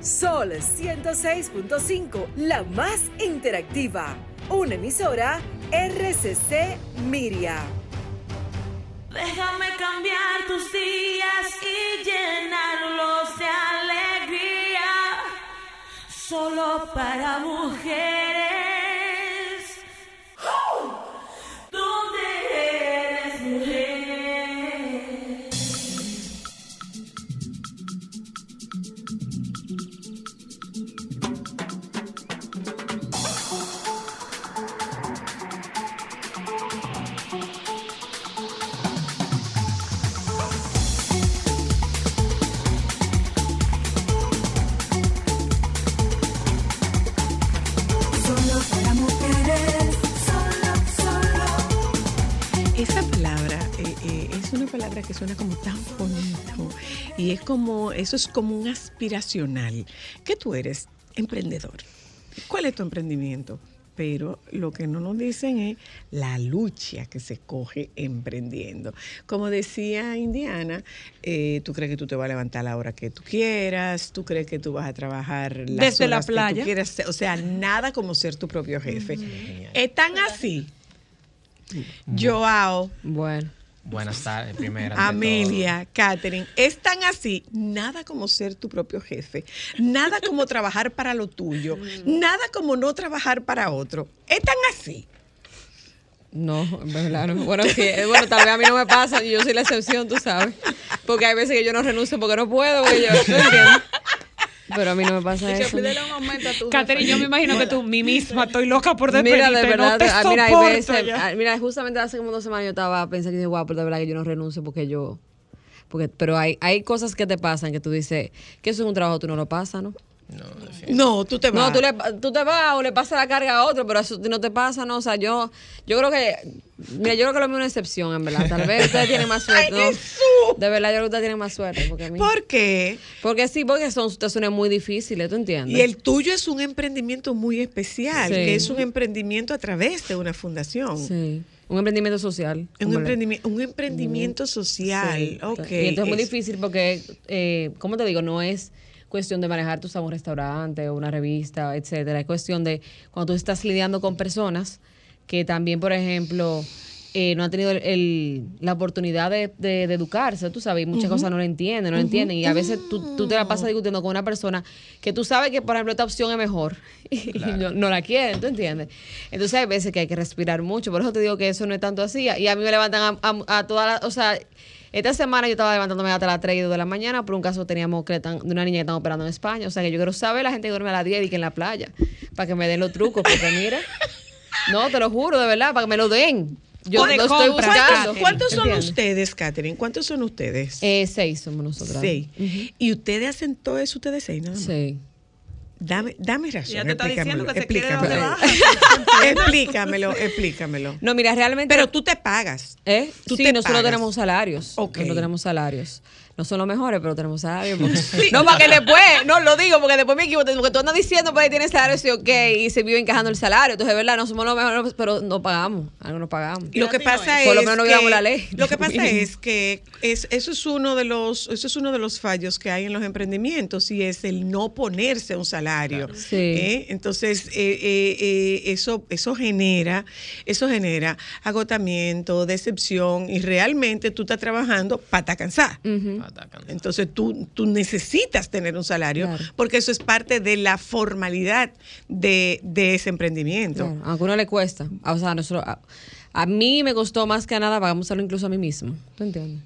Sol 106.5, la más interactiva. Una emisora RCC Miria. Déjame cambiar tus días y llenarlos de alegría. Solo para mujeres. Palabra que suena como tan bonito y es como, eso es como un aspiracional. ¿Qué tú eres? Emprendedor. ¿Cuál es tu emprendimiento? Pero lo que no nos dicen es la lucha que se coge emprendiendo. Como decía Indiana, eh, tú crees que tú te vas a levantar a la hora que tú quieras, tú crees que tú vas a trabajar las Desde la horas que tú playa. quieras. O sea, nada como ser tu propio jefe. ¿Están así? Joao. Bueno. Buenas tardes, primero. Amelia, Catherine, es tan así, nada como ser tu propio jefe, nada como trabajar para lo tuyo, nada como no trabajar para otro. Es tan así. No, en verdad no. Bueno, sí, eh, bueno, tal vez a mí no me pasa, yo soy la excepción, tú sabes. Porque hay veces que yo no renuncio porque no puedo, porque yo, ¿tú entiendes? Pero a mí no me pasa eso. Catherine, yo me imagino que tú, mí misma, estoy loca por despedirte. Mira, de verdad, no te ah, mira, hay veces, ya. ah, mira, justamente hace como dos semanas yo estaba pensando y dije, guau, pero de verdad que yo no renuncio porque yo, porque, pero hay, hay cosas que te pasan que tú dices, que eso es un trabajo, tú no lo pasas, ¿no? No, tú te vas. No, tú, le, tú te vas o le pasas la carga a otro, pero eso no te pasa, ¿no? O sea, yo, yo creo que, mira, yo creo que lo mío es una excepción, en verdad. Tal vez ustedes tienen más suerte, ¿no? De verdad, yo creo que ustedes tienen más suerte. Porque a mí, ¿Por qué? Porque sí, porque son situaciones muy difíciles, ¿tú entiendes? Y el tuyo es un emprendimiento muy especial, Sí. que es un emprendimiento a través de una fundación. Sí. Un emprendimiento social. Un, como le- emprendimi- un emprendimiento social. Sí. Ok. Y entonces es muy difícil porque, eh, ¿cómo te digo? No es cuestión de manejar tú sabes, un restaurante o una revista, etcétera. Es cuestión de cuando tú estás lidiando con personas que también, por ejemplo, eh, no han tenido el- el- la oportunidad de, de- de educarse, tú sabes, y muchas cosas no lo entienden, no lo entienden. Y a veces tú, tú te la pasas discutiendo con una persona que tú sabes que, por ejemplo, esta opción es mejor y no, no la quieren, ¿tú entiendes? Entonces hay veces que hay que respirar mucho. Por eso te digo que eso no es tanto así. Y a mí me levantan a, a, a toda la... O sea, esta semana yo estaba levantándome hasta las 3 y 2 de la mañana por un caso que teníamos que de una niña que están operando en España. O sea, que yo quiero saber la gente que duerme a las 10 y que en la playa. Para que me den los trucos. Porque mira... No, te lo juro, de verdad, para que me lo den. Yo O lo de estoy buscando. ¿Cuántos, son ¿Entiendes? ustedes, Catherine? ¿Cuántos son ustedes? Eh, seis somos nosotros. Seis. ¿Y ustedes hacen todo eso ustedes seis nada más? Sí. Dame, dame razón. Ya te está diciendo explícamelo, que se explícamelo. explícamelo, explícamelo. No, mira, realmente. Pero tú te pagas. ¿Eh? Tú sí, te nosotros pagas. tenemos salarios. Ok. Nosotros tenemos salarios. No son los mejores, pero tenemos salarios. porque- No, para que después, no lo digo, porque después me equivoco. Porque tú andas diciendo, pues ahí tienes salario, sí, ok, y se vio encajando el salario. Entonces, de verdad, no somos los mejores, pero no pagamos. Algo no pagamos. Lo que pasa es Por lo menos no que, violamos la ley. Lo que pasa es que es, eso es uno de los eso es uno de los fallos que hay en los emprendimientos y es el no ponerse un salario. Sí. ¿eh? Entonces eh, eh, eh, eso eso genera eso genera agotamiento, decepción y realmente tú estás trabajando para Entonces tú, tú necesitas tener un salario porque eso es parte de la formalidad de, de ese emprendimiento. Claro, a uno le cuesta. O sea, nosotros, a, a mí me costó más que nada pagámoslo incluso a mí mismo. ¿Tú entiendes?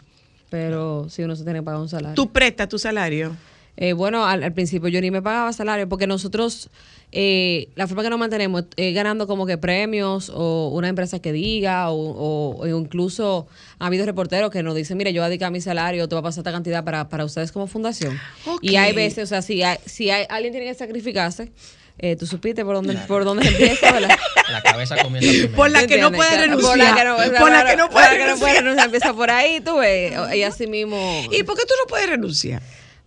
Pero si uno se tiene que pagar un salario. Tú prestas tu salario. Eh, bueno, al, al principio yo ni me pagaba salario porque nosotros, eh, la forma que nos mantenemos es ganando como que premios o una empresa que diga o, o- o incluso ha habido reporteros que nos dicen, mire, yo voy a dedicar mi salario, te voy a pasar esta cantidad para, para ustedes como fundación. Y hay veces, o sea, si, hay- si hay, alguien tiene que sacrificarse, eh, tú supiste por dónde, por dónde empieza, ¿verdad? La cabeza comienza primero. Por la que no puede Claro, Por la que no, renunciar. Por la que no puede por la que no puede renunciar. renunciar. Empieza por ahí, tú ves. Y así mismo. ¿Y por qué tú no puedes renunciar?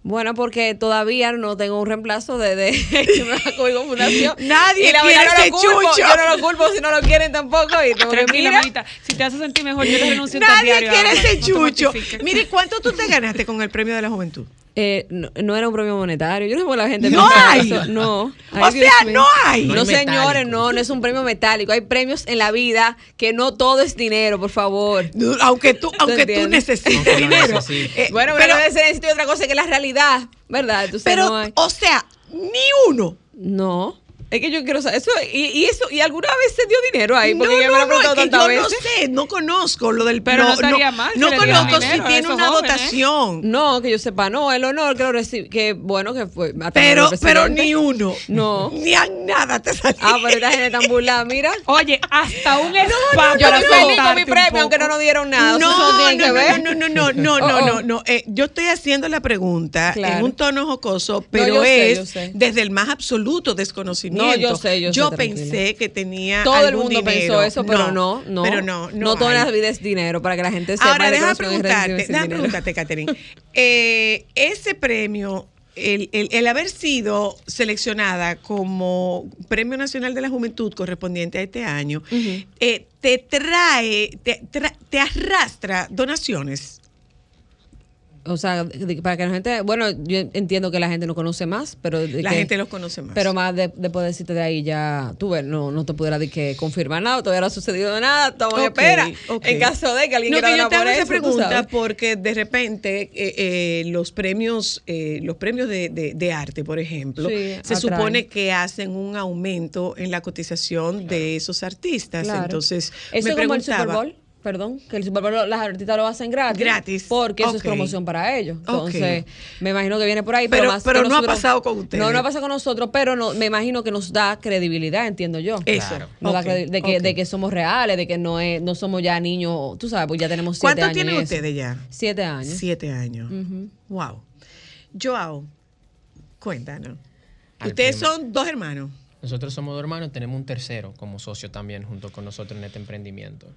Bueno, porque todavía no tengo un reemplazo de, de con fundación. Nadie Y la quiere no ese lo culpo, chucho. Yo no lo culpo si no lo quieren tampoco. Y Tranquila, mamita. Si te hace sentir mejor, yo le renuncio Nadie quiere ese chucho. Mire, ¿cuánto tú te ganaste con el premio de la juventud? Eh, no, no era un premio monetario. Yo no sé por la gente No hay. eso. No. O Dios sea, mío. no hay. No, señores, no, no es un premio metálico. Hay premios en la vida que no todo es dinero, por favor. Aunque tú, aunque tú necesites Aunque dinero. Eh, Bueno, pero, pero necesito otra cosa que la realidad, ¿verdad? Entonces pero, no hay. o sea, ni uno. No. Es que yo quiero saber eso y, y eso y alguna vez se dio dinero ahí porque no, ya me no, no, es que yo no veces. sé, no conozco lo del Pero no estaría mal No le dieran conozco si tiene una jóvenes. dotación. No, que yo sepa, no, el honor que lo recibí, que bueno que fue. Pero, pero ni uno. No. Ni a nada te salió. Ah, pero esta gente tan burlada, mira. Oye, hasta un spa yo para estoy feliz con mi premio, aunque no nos dieron nada. No, Eso no, no, ver. no, no, no, no, Oh, no, oh. no, no. Eh, yo estoy haciendo la pregunta en un tono jocoso, pero es desde el más absoluto desconocimiento. No, yo sé, yo sé, pensé que tenía Todo el mundo dinero. pensó eso, pero no, no. Pero no, no. No toda la vida es dinero, para que la gente sepa. Ahora, de que déjame los premios preguntarte, dinero. preguntarte, Catherine. Eh, ese premio, el, el- el haber sido seleccionada como Premio Nacional de la Juventud correspondiente a este año, eh, te trae, te, tra- te arrastra donaciones. O sea, de- para que la gente, bueno, yo entiendo que la gente no conoce más, pero de La que- gente los conoce más. Pero más de, de poder decirte de ahí ya, tú ves, no, no te pudiera de que confirmar nada, todavía no ha sucedido nada, estamos en Ok, espera. ok. En caso de que alguien No, quiera que yo te hago por esa eso, pregunta porque de repente eh, eh, los premios, eh, los premios de, de- de arte, por ejemplo, Sí, se atraen. supone que hacen un aumento en la cotización de esos artistas. Claro. Entonces, Eso me es como el Super preguntaba. Bowl, perdón, que el Super Bowl las artistas lo hacen gratis. Gratis. Porque eso es promoción para ellos. Entonces, me imagino que viene por ahí. Pero, Pero- más pero no ha pasado con ustedes. No, no ha pasado con nosotros, pero no, me imagino que nos da credibilidad, entiendo yo. Eso. Claro. Nos da de, que, de que somos reales, de que no es, no somos ya niños, tú sabes, pues ya tenemos siete ¿Cuántos años. tienen en eso. ustedes ya? Siete años. Siete años. Wow. Joao, cuéntanos. Al Ustedes son dos hermanos. Nosotros somos dos hermanos, tenemos un tercero como socio también junto con nosotros en este emprendimiento.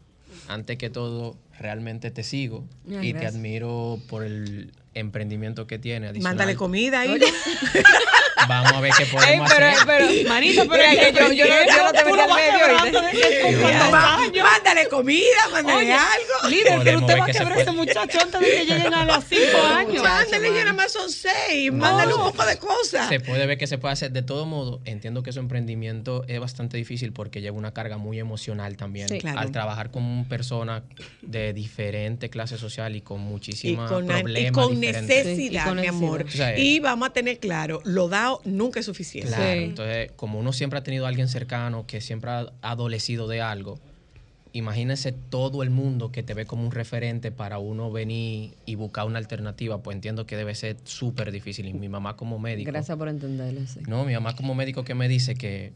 Antes que todo, realmente te sigo Ay, y te admiro por el emprendimiento que tiene. adicional. Mándale comida ahí. Vamos a ver qué Ey, podemos pero, hacer. pero, Manito, pero Mira, es que yo, yo, no, yo no te metí lo al medio. Mándale comida, mándale Oye, algo. Líder, pero usted va a quebrar a ese muchacho antes de que lleguen a los cinco años. Mándale, ya nada más son seis. Mándale un poco de cosas. Se puede ver que se puede hacer. De todo modo, entiendo que su emprendimiento es bastante difícil porque lleva una carga muy emocional también. Sí. Claro. Al trabajar con personas de diferente clase social y con y con, problemas y con diferentes. Sí, y necesidad, con mi amor. Y vamos a tener claro, lo nunca es suficiente. Claro, Sí. entonces, como uno siempre ha tenido a alguien cercano que siempre ha adolecido de algo, imagínese todo el mundo que te ve como un referente para uno venir y buscar una alternativa, pues entiendo que debe ser súper difícil. Y mi mamá como médico, Gracias por entenderlo. sí. no, mi mamá como médico que me dice que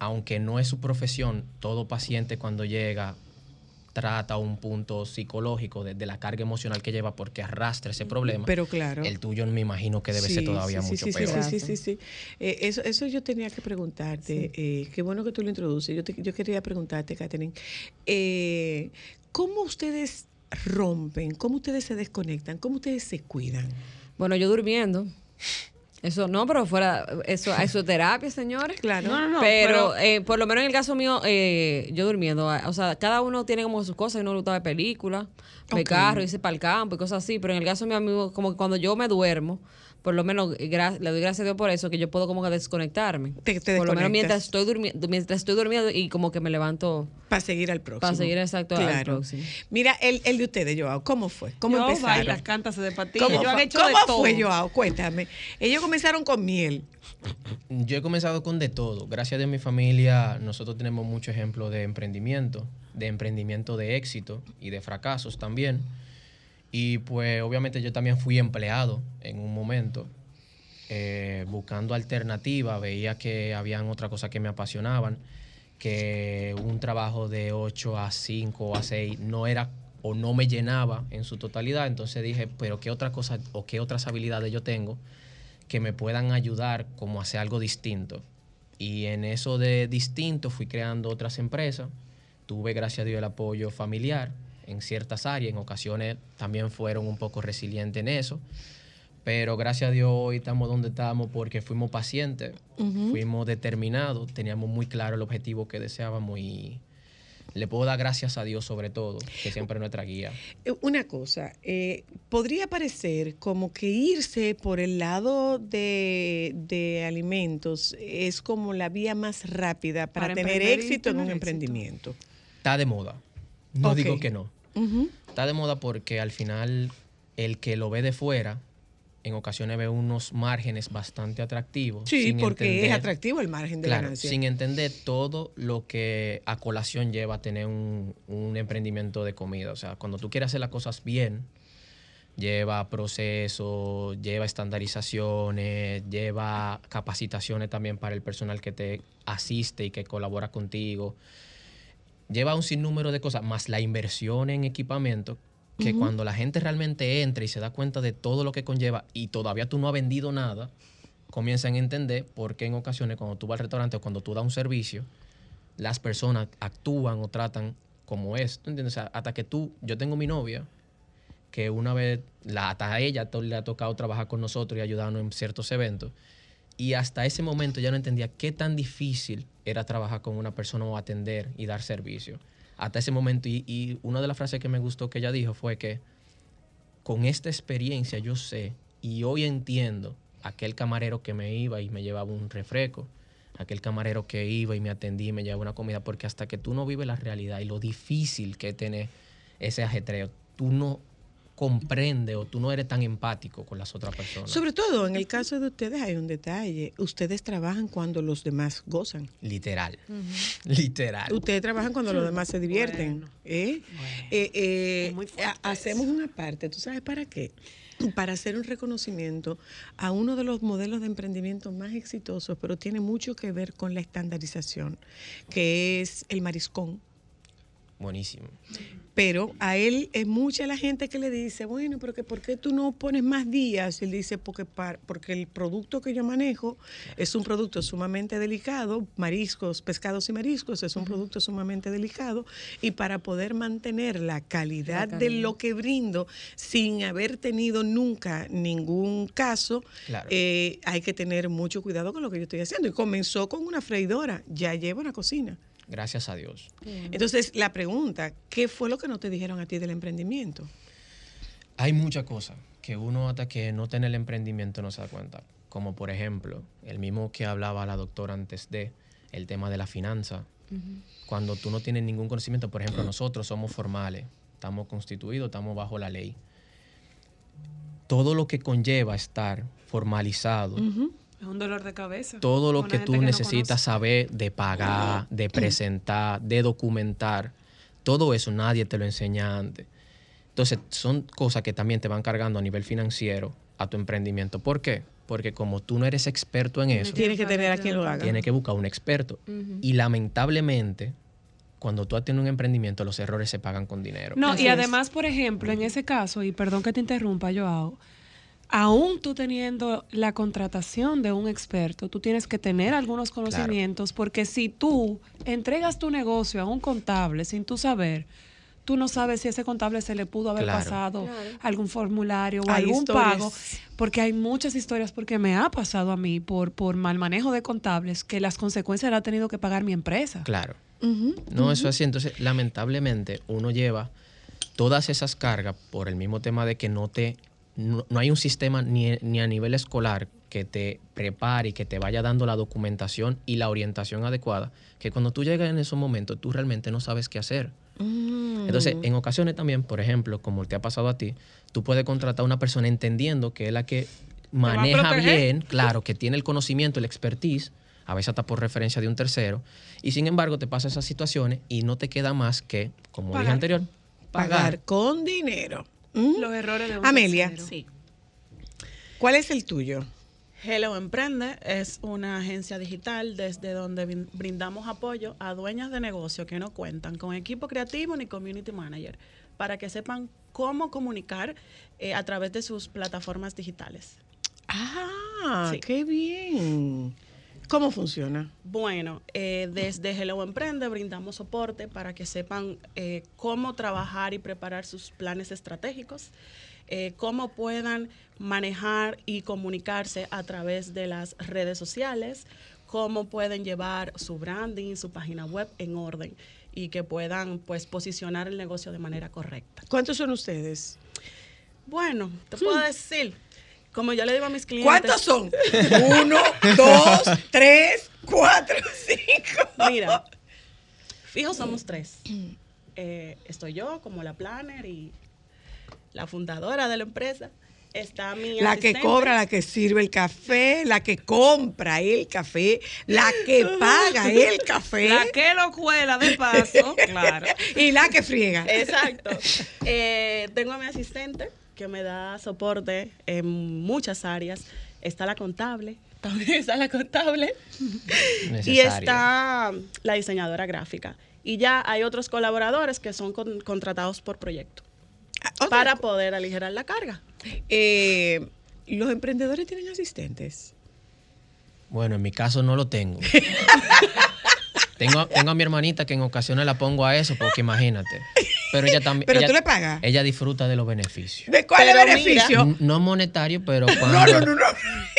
aunque no es su profesión, todo paciente cuando llega trata un punto psicológico de, de la carga emocional que lleva porque arrastra ese problema. Pero claro. el tuyo me imagino que debe ser todavía sí, mucho sí, sí, peor. Sí, sí, sí, sí. Eh, eso, eso yo tenía que preguntarte. eh, qué bueno que tú lo introduces. Yo, te- yo quería preguntarte, Catherine, eh, ¿cómo ustedes rompen? ¿Cómo ustedes se desconectan? ¿Cómo ustedes se cuidan? Bueno, yo durmiendo. Eso no, pero fuera, eso, eso es terapia, señores. Claro. No, no, no, pero eh, por lo menos en el caso mío, eh, yo durmiendo. ah, O sea, cada uno tiene como sus cosas. Uno le gusta ver películas, de carro, irse para el campo y cosas así. Pero en el caso mío, amigo, como que cuando yo me duermo, por lo menos eh, gra- le doy gracias a Dios por eso, que yo puedo como que desconectarme. Te- te por lo menos mientras estoy durmiendo, mientras estoy durmiendo y como que me levanto Para seguir al próximo. para seguir exacto al Claro. próximo. Mira, el, el de ustedes, Joao, ¿cómo fue? ¿Cómo Yo empezaron? baila, cántase de patilla. ¿Cómo, Ellos han fue, hecho ¿Cómo de todo. fue, Joao? Cuéntame. Ellos comenzaron con miel. Yo he comenzado con de todo. Gracias a Dios, mi familia, nosotros tenemos mucho ejemplo de emprendimiento, de emprendimiento de éxito y de fracasos también. Y pues obviamente yo también fui empleado en un momento, eh, buscando alternativas, veía que habían otras cosas que me apasionaban, que un trabajo de 8 a 5 o a 6 no era o no me llenaba en su totalidad. Entonces dije, pero ¿qué otra cosa o qué otras habilidades yo tengo? que me puedan ayudar como a hacer algo distinto. Y en eso de distinto fui creando otras empresas. Tuve, gracias a Dios, el apoyo familiar en ciertas áreas. En ocasiones también fueron un poco resilientes en eso. Pero gracias a Dios hoy estamos donde estamos porque fuimos pacientes, fuimos determinados, teníamos muy claro el objetivo que deseábamos y le puedo dar gracias a Dios sobre todo, que siempre es nuestra guía. Eh, Una cosa, eh, podría parecer como que irse por el lado de, de alimentos es como la vía más rápida para, Para tener éxito en un éxito. emprendimiento. Está de moda, no digo que no. Está de moda porque al final el que lo ve de fuera en ocasiones ve unos márgenes bastante atractivos. Sí, sin porque es atractivo el margen de Claro, ganancia. sin entender todo lo que a colación lleva a tener un, un emprendimiento de comida. O sea, cuando tú quieres hacer las cosas bien, lleva procesos, lleva estandarizaciones, lleva capacitaciones también para el personal que te asiste y que colabora contigo. Lleva un sinnúmero de cosas, más la inversión en equipamiento, que cuando la gente realmente entra y se da cuenta de todo lo que conlleva y todavía tú no has vendido nada, comienzan a entender por qué en ocasiones cuando tú vas al restaurante o cuando tú das un servicio, las personas actúan o tratan como es. ¿Tú entiendes? O sea, hasta que tú, yo tengo mi novia, que una vez, la, hasta a ella le ha tocado trabajar con nosotros y ayudarnos en ciertos eventos. Y hasta ese momento ya no entendía qué tan difícil era trabajar con una persona o atender y dar servicio. Hasta ese momento, y, una de las frases que me gustó que ella dijo fue que con esta experiencia yo sé y hoy entiendo aquel camarero que me iba y me llevaba un refresco, aquel camarero que iba y me atendía y me llevaba una comida, porque hasta que tú no vives la realidad y lo difícil que tener ese ajetreo, tú no comprendes o tú no eres tan empático con las otras personas. Sobre todo en el caso de ustedes hay un detalle. Ustedes trabajan cuando los demás gozan. Literal. Literal. Ustedes trabajan cuando los demás se divierten. ¿eh? Eh, eh, ha- hacemos una parte, ¿tú sabes para qué? Para hacer un reconocimiento a uno de los modelos de emprendimiento más exitosos, pero tiene mucho que ver con la estandarización, que es el mariscón. Buenísimo. Pero a él es mucha la gente que le dice, bueno, pero que ¿por qué tú no pones más días? Y él dice, porque, par- porque el producto que yo manejo es un producto sumamente delicado, mariscos, pescados y mariscos, es un producto sumamente delicado, y para poder mantener la calidad, La de lo que brindo sin haber tenido nunca ningún caso, Claro. eh, hay que tener mucho cuidado con lo que yo estoy haciendo. Y comenzó con una freidora, ya lleva una cocina. Gracias a Dios. Entonces, la pregunta, ¿qué fue lo que no te dijeron a ti del emprendimiento? Hay muchas cosas que uno hasta que no tiene el emprendimiento no se da cuenta. Como por ejemplo, el mismo que hablaba la doctora antes de, el tema de la finanza. Cuando tú no tienes ningún conocimiento, por ejemplo, nosotros somos formales, estamos constituidos, estamos bajo la ley. Todo lo que conlleva estar formalizado, Es un dolor de cabeza. todo lo que tú necesitas saber de pagar, de presentar, de documentar, todo eso nadie te lo enseña antes. Entonces, son cosas que también te van cargando a nivel financiero a tu emprendimiento. ¿Por qué? Porque como tú no eres experto en eso, Tienes que tener a quien lo haga. tienes que buscar un experto. Y lamentablemente, cuando tú tienes un emprendimiento, los errores se pagan con dinero. No, y además, por ejemplo, en ese caso, y perdón que te interrumpa, Joao, aún tú teniendo la contratación de un experto, tú tienes que tener algunos conocimientos, porque si tú entregas tu negocio a un contable sin tú saber, tú no sabes si ese contable se le pudo haber Claro. pasado Claro. algún formulario o Hay algún historias. pago, porque hay muchas historias, porque me ha pasado a mí por, por mal manejo de contables, que las consecuencias las ha tenido que pagar mi empresa. Claro. No, eso es así. Entonces, lamentablemente, uno lleva todas esas cargas por el mismo tema de que no te. No, no hay un sistema ni, ni a nivel escolar que te prepare y que te vaya dando la documentación y la orientación adecuada, que cuando tú llegas en esos momentos, tú realmente no sabes qué hacer. Entonces, en ocasiones también, por ejemplo, como te ha pasado a ti, tú puedes contratar a una persona entendiendo que es la que maneja bien, claro, que tiene el conocimiento, el expertise, a veces hasta por referencia de un tercero, y sin embargo te pasa esas situaciones y no te queda más que, como dije Pagar. anterior, Pagar con dinero. ¿Mm? Los errores de un Amelia, tercero. Sí. ¿cuál es el tuyo? Hello Emprende es una agencia digital desde donde brin- brindamos apoyo a dueñas de negocio que no cuentan con equipo creativo ni community manager para que sepan cómo comunicar eh, a través de sus plataformas digitales. Ah, Sí. qué bien. ¿Cómo funciona? Bueno, eh, desde Hello Emprende brindamos soporte para que sepan eh, cómo trabajar y preparar sus planes estratégicos, eh, cómo puedan manejar y comunicarse a través de las redes sociales, cómo pueden llevar su branding, su página web en orden y que puedan pues posicionar el negocio de manera correcta. ¿Cuántos son ustedes? Bueno, te puedo decir, como yo le digo a mis clientes. ¿Cuántos son? Uno, dos, tres, cuatro, cinco. Mira, fijo somos tres. Eh, estoy yo como la planner y la fundadora de la empresa. Está mi La que cobra, la que sirve el café, la que compra el café, la que paga el café. La que lo cuela de paso, claro. Y la que friega. Exacto. Eh, tengo a mi asistente que me da soporte en muchas áreas. Está la contable, también está la contable. Y está la diseñadora gráfica. Y ya hay otros colaboradores que son con- contratados por proyecto para poder aligerar la carga. Eh, ¿Los emprendedores tienen asistentes? Bueno, en mi caso no lo tengo. tengo, tengo a mi hermanita que en ocasiones la pongo a eso, porque imagínate. Pero ella también. ¿Pero ella- tú le pagas? Ella disfruta de los beneficios. ¿De cuál es Pero el beneficio? N- No monetario, pero cuando. no, no, no.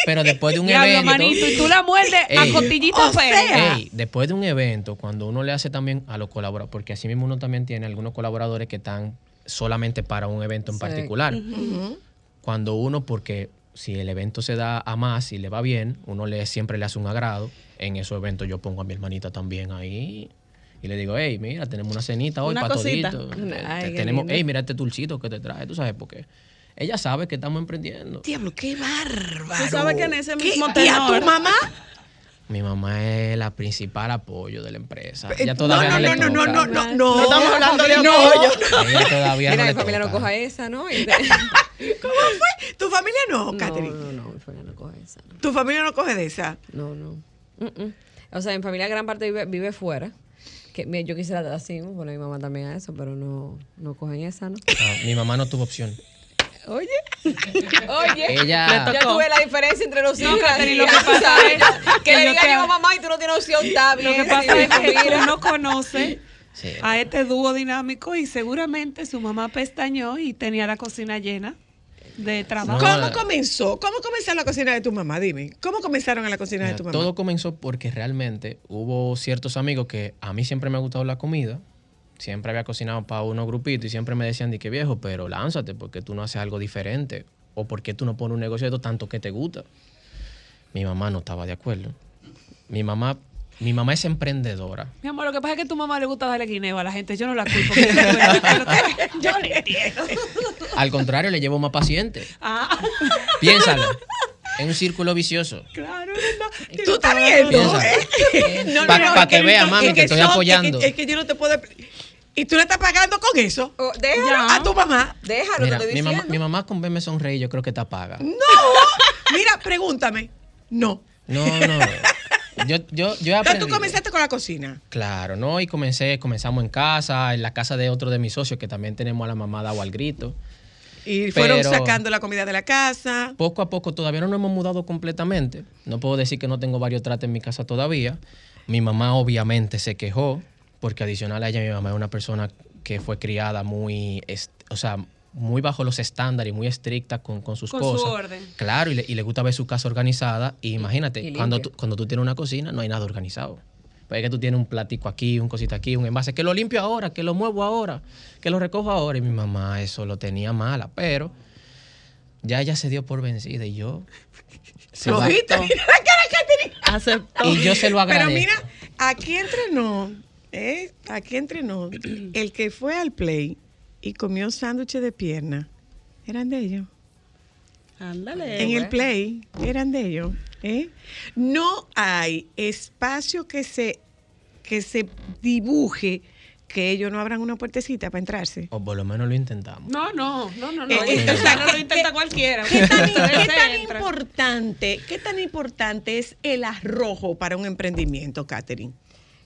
Pero después de un Diablo, evento. manito, y tú la muerdes a cotillito O feo. sea, Ey, después de un evento, cuando uno le hace también a los colaboradores, porque así mismo uno también tiene algunos colaboradores que están solamente para un evento en Sí. particular. Cuando uno, porque si el evento se da a más y le va bien, uno le siempre le hace un agrado. En esos eventos yo pongo a mi hermanita también ahí. Y le digo, hey, mira, tenemos una cenita hoy Una para cosita. todito. Ay, Te- qué tenemos, hey, mira este dulcito que te trae. ¿Tú sabes por qué? Ella sabe que estamos emprendiendo. Diablo, qué bárbaro. Tú sabes que en ese ¿Qué? mismo ¿Y a tu tenor- mamá? Mi mamá es la principal apoyo de la empresa. Ella todavía no, no, le no, no, toca. no, no, no. No estamos hablando de no. apoyo. Ella todavía Mira, no mi familia no toca. coja esa, ¿no? ¿Cómo fue? ¿Tu familia no, No, Catherine? no, no, mi familia no coge esa. no. ¿Tu familia no coge de esa? No, no. Mm, mm. O sea, mi familia gran parte vive, vive fuera. Que mi- yo quisiera así, poner a mi mamá también a eso, pero no, no cogen esa, ¿no? Ah, mi mamá no tuvo opción. Oye, oye, Ella- ya tuve la diferencia entre los No, hijos. Catherine, lo que pasa ¿sabes? es que que le te- a mi mamá y tú no tienes opción, está bien. Lo que pasa es que tú no conoces Sí. a este dúo dinámico y seguramente su mamá pestañó y tenía la cocina llena de trabajo. No, ¿Cómo la- comenzó? ¿Cómo comenzó la cocina de tu mamá? Dime. ¿Cómo comenzaron en la cocina de tu mamá? Todo comenzó porque realmente hubo ciertos amigos que a mí siempre me ha gustado la comida. Siempre había cocinado para unos grupitos y siempre me decían, di que viejo, pero lánzate, porque tú no haces algo diferente. O porque tú no pones un negocio de esto tanto que te gusta. Mi mamá no estaba de acuerdo. Mi mamá, mi mamá es emprendedora. Mi amor, lo que pasa es que a tu mamá le gusta darle guineo a la gente. Yo no la culpo. yo le entiendo. Al contrario, le llevo más paciente. Ah, Piénsalo. Es un círculo vicioso. claro, no. Tú estás viendo. ¿eh? No, no, Pa- no, pa' es que vea, mami, es que estoy son- es apoyando. Es que, yo no te puedo... ¿Y tú le estás pagando con eso? Oh, déjalo, Ya. A tu mamá. déjalo, Mira, te estoy mi mamá, diciendo. mi mamá con verme sonreír, yo creo que está paga. No. Mira, pregúntame. No. No, no. Yo, yo, yo he Entonces tú comenzaste con la cocina. Claro, ¿no? Y comencé, comenzamos en casa, en la casa de otro de mis socios, que también tenemos a la mamá dado al grito. Y fueron Pero- sacando la comida de la casa. Poco a poco, todavía no nos hemos mudado completamente. No puedo decir que no tengo varios tratos en mi casa todavía. Mi mamá obviamente se quejó, porque adicional a ella, mi mamá es una persona que fue criada muy, o sea, muy bajo los estándares y muy estricta con, con sus Con su cosas. orden. Claro, y le, y le gusta ver su casa organizada. Y imagínate, y cuando, tú, cuando tú tienes una cocina, no hay nada organizado. Pues es que tú tienes un platico aquí, un cosita aquí, un envase, que lo limpio ahora, que lo muevo ahora, que lo recojo ahora. Y mi mamá eso lo tenía mala, pero ya ella se dio por vencida y yo... se ¿Lo viste? Mira la cara que tenía. Aceptó. Y yo se lo Pero agradezco. mira, aquí entrenó, ¿eh? Aquí entrenó. El que fue al play y comió sándwiches de pierna, eran de ellos. Ándale. en el play, eran de ellos. ¿Eh? No hay espacio que se, que se dibuje que ellos no abran una puertecita para entrarse. O por lo menos lo intentamos. No, no, no, no, no. Eh, eh, o sea, no ¿qué- lo intenta cualquiera. ¿Qué tan, qué importante, qué tan importante es el arrojo para un emprendimiento, Catherine?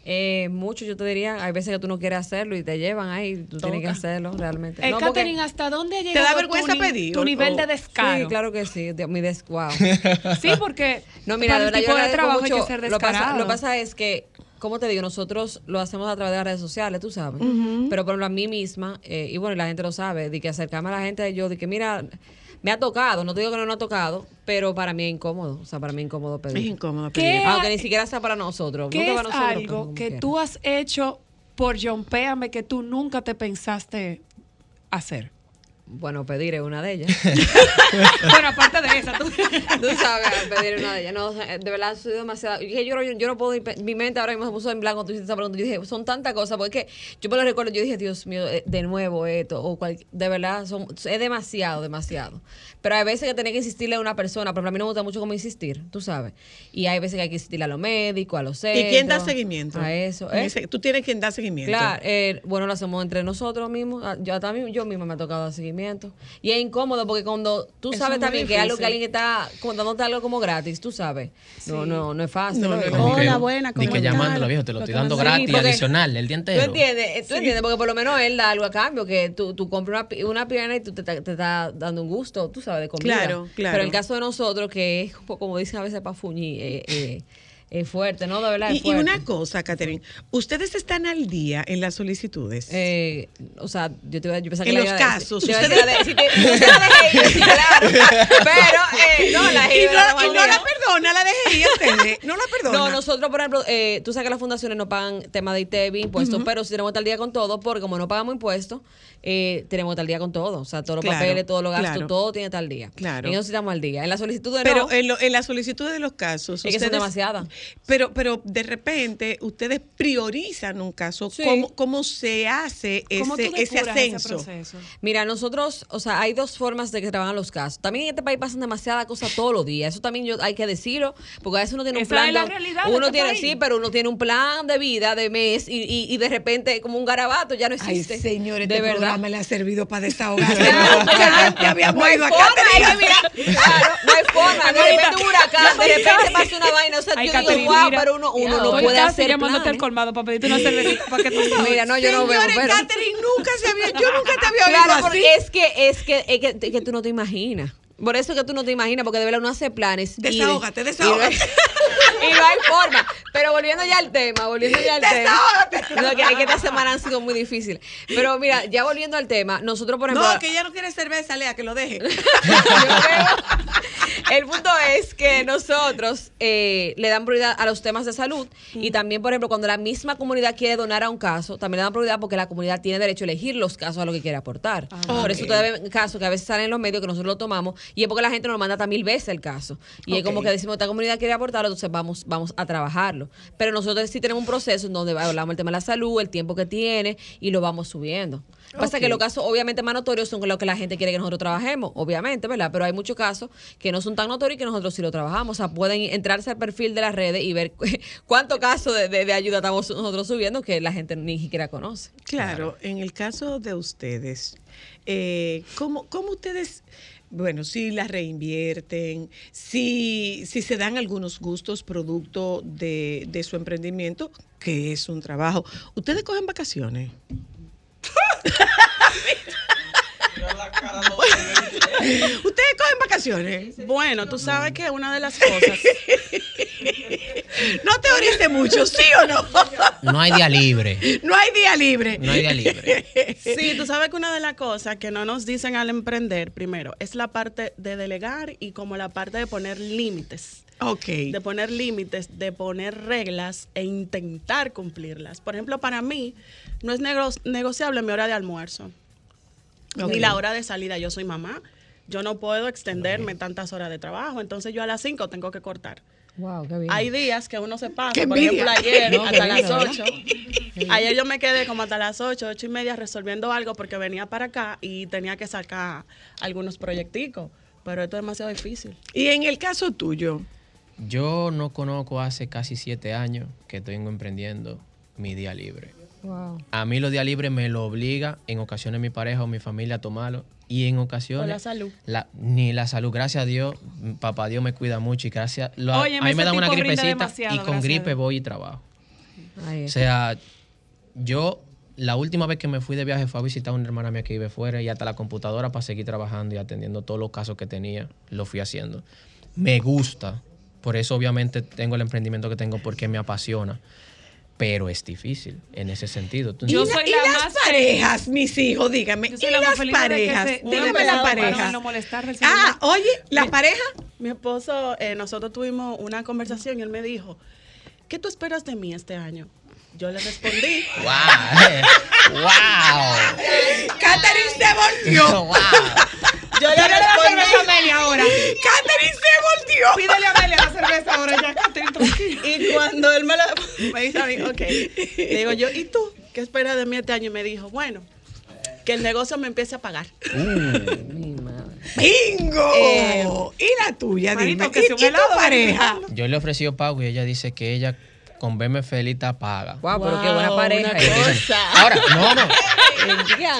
Eh, mucho, yo te diría, hay veces que tú no quieres hacerlo y te llevan ahí, tú tienes que hacerlo realmente. Eh, No, Catherine, ¿hasta dónde ha ¿Te da vergüenza tu, pedir tu nivel o- de descaro? Sí, claro que sí, de- mi des wow. Sí, porque No, mira, para de el tipo yo de trabajo hay mucho. que ser lo, pasa, descarado. lo que pasa es que, como te digo, nosotros lo hacemos a través de las redes sociales, tú sabes. Pero por ejemplo, a mí misma, eh, y bueno, y la gente lo sabe, de que acercarme a la gente, yo, de que mira, me ha tocado, no te digo que no me ha tocado, pero para mí es incómodo. O sea, para mí es incómodo pedir. Es incómodo ¿Qué pedir. Aunque ni siquiera sea para nosotros. ¿Qué nunca es para nosotros, algo que quiera. tú has hecho por Péame que tú nunca te pensaste hacer? Bueno, pedir es una de ellas. bueno, aparte de esa, tú. Tú sabes, pedir una de ellas. No, de verdad, soy demasiado. Yo, yo, yo, no puedo. Mi mente ahora mismo se puso en blanco. Tú hiciste esa pregunta. Yo dije, son tantas cosas. Porque es que yo me lo recuerdo. Yo dije, Dios mío, eh, de nuevo esto. O cual- de verdad, son, es demasiado, demasiado. Pero hay veces que tenés que insistirle a una persona. Pero a mí no me gusta mucho como insistir, tú sabes. Y hay veces que hay que insistirle a los médicos, a los centros. ¿Y quién da seguimiento? A eso. ¿eh? ese- Tú tienes quien da seguimiento. Claro, eh, bueno, lo hacemos entre nosotros mismos. Ah, Yo también, yo misma me ha tocado dar seguimiento. Y es incómodo porque cuando tú Eso sabes también que algo que alguien está como dándote algo como gratis, tú sabes. No, Sí. no, no es fácil. No, ¿no? no, que- buena, Ni ¿cómo que estás? llamándolo, viejo, te lo estoy dando Sí, gratis, porque- adicional, el día ¿Tú entero. entiendes? ¿Tú entiendes? Porque por lo menos él da algo a cambio, que tú, tú compras una, una pierna y tú te, te, te está dando un gusto, tú sabes, de comida. Claro, claro. Pero el caso de nosotros, que es, como dicen a veces, para fuñir, eh, eh, es fuerte, ¿no? De verdad, es Y, y una cosa, Catherine, ¿ustedes están al día en las solicitudes? Eh, o sea, yo te iba yo pensaba En que la los a- casos, a ustedes- de- si te- yo te la dejé sí, claro. Pero, eh, no, la y dejé no, y no la perdona, la dejé ustedes. No la perdona. No, nosotros, por ejemplo, eh, tú sabes que las fundaciones no pagan tema de ITEVI, impuestos, pero si tenemos que estar al día con todo, porque como no pagamos impuestos, eh, tenemos que estar al día con todo. O sea, todos los Claro, papeles, todos los gastos, claro. todo tiene que estar al día. Claro. Eso sí estamos al día. En la solicitud de Pero no, en, lo- en la solicitud de los casos. es que son demasiadas. Pero, pero de repente ustedes priorizan un caso. Sí. ¿Cómo, cómo se hace ¿Cómo tú ese, ese ascenso? proceso? Mira, nosotros, o sea, hay dos formas de que trabajan los casos. También en este país pasan demasiadas cosas todos los días. Eso también yo, hay que decirlo, porque a veces uno tiene un Esa plan. es la de- realidad de uno este tiene, país. sí, pero uno tiene un plan de vida de mes y, y, y de repente, como un garabato, ya no Ay, existe. señores, de este verdad. programa le ha servido para desahogarse. Claro, Mucha gente había no hay ido a forma, mira, claro, no hay forma. De repente un huracán, de repente pasa una vaina. O sea, Ay, yo digo, Catherine, wow, mira, pero uno, uno no puede hacer llamándote al planes. colmado para pedirte una cervecita para que tú sabes. Mira, no, yo no veo, Señores, pero... Catherine nunca se había, yo nunca te había oído Claro, así. porque es que, es que, es que, es que tú no te imaginas. Por eso es que tú no te imaginas, porque de verdad uno hace planes. y- Desahógate, y no- desahógate. Y no hay forma. Pero volviendo ya al tema, volviendo ya al Desahógate. tema. No, que, es que esta semana han sido muy difíciles. Pero mira, ya volviendo al tema, nosotros, por ejemplo. No, que ella no quiere cerveza, Lea, que lo deje. El punto es que nosotros eh, le dan prioridad a los temas de salud y también, por ejemplo, cuando la misma comunidad quiere donar a un caso, también le dan prioridad porque la comunidad tiene derecho a elegir los casos a lo que quiere aportar. Por eso ustedes ven casos que a veces salen en los medios que nosotros lo tomamos y es porque la gente nos manda hasta mil veces el caso. Y es como que decimos, esta comunidad quiere aportarlo, entonces vamos, vamos a trabajarlo. Pero nosotros sí tenemos un proceso en donde hablamos del tema de la salud, el tiempo que tiene y lo vamos subiendo. Pasa que Ok. los casos obviamente más notorios son los que la gente quiere que nosotros trabajemos, obviamente, ¿verdad? Pero hay muchos casos que no son tan notorios y que nosotros sí lo trabajamos. O sea, pueden entrarse al perfil de las redes y ver cuántos casos de, de- de ayuda estamos nosotros subiendo que la gente ni siquiera conoce. Claro, en el caso de ustedes, eh, ¿cómo, cómo ustedes, bueno, si las reinvierten, si, si se dan algunos gustos producto de, de su emprendimiento, que es un trabajo, ¿ustedes cogen vacaciones? ¿Ustedes cogen vacaciones? Bueno, tú sabes que una de las cosas. No teorice mucho, ¿sí o no? No hay día libre. No hay día libre. No hay día libre. Sí, tú sabes que una de las cosas que no nos dicen al emprender, primero, es la parte de delegar y como la parte de poner límites. Ok. De poner límites, de poner reglas e intentar cumplirlas. Por ejemplo, para mí no es nego- negociable mi hora de almuerzo. Ok. Ni la hora de salida. Yo soy mamá. Yo no puedo extenderme tantas horas de trabajo. Entonces yo a las 5 tengo que cortar. Wow, qué bien. Hay días que uno se pasa, Qué por envidia. ejemplo ayer No, hasta las envidia, 8. Ayer yo me quedé como hasta las 8, 8 y media resolviendo algo porque venía para acá y tenía que sacar algunos proyecticos. Pero esto es demasiado difícil. Y en el caso tuyo, Yo no conozco hace casi siete años que tengo emprendiendo mi día libre. Wow. A mí los días libres me lo obliga en ocasiones mi pareja o mi familia a tomarlo y en ocasiones Por la salud. la- ni la salud, gracias a Dios, papá Dios me cuida mucho y gracias. lo- Óyeme, a mí me dan una gripecita y con gripe voy y trabajo. O sea, yo la última vez que me fui de viaje fue a visitar a una hermana mía que vive fuera y hasta la computadora para seguir trabajando y atendiendo todos los casos que tenía, lo fui haciendo. Me gusta, por eso obviamente tengo el emprendimiento que tengo porque me apasiona, pero es difícil en ese sentido. Tú- y la- y las parejas, mis hijos, dígame. Yo soy y la las parejas. se- dígame Para la no Ah, oye, la pareja. Mi esposo, eh, nosotros tuvimos una conversación y él me dijo, ¿qué tú esperas de mí este año? Yo le respondí. ¡Wow! ¡Wow! Catherine se volvió. Wow. Yo le respondí. cerveza a Amelia ahora. Catherine se volvió. Pídele a Amelia la cerveza ahora ya. Y cuando él me, la, me dice a mí, ok, le digo yo, ¿y tú qué esperas de mí este año? Y me dijo, bueno, que el negocio me empiece a pagar. ¡Bingo! Eh, y la tuya, Marito, dime. que ¿Y, y tu pareja? Yo le he ofrecido pago y ella dice que ella con verme feliz está paga. Guau, pero qué buena Wow, pareja. una es. cosa. Ahora, no, no.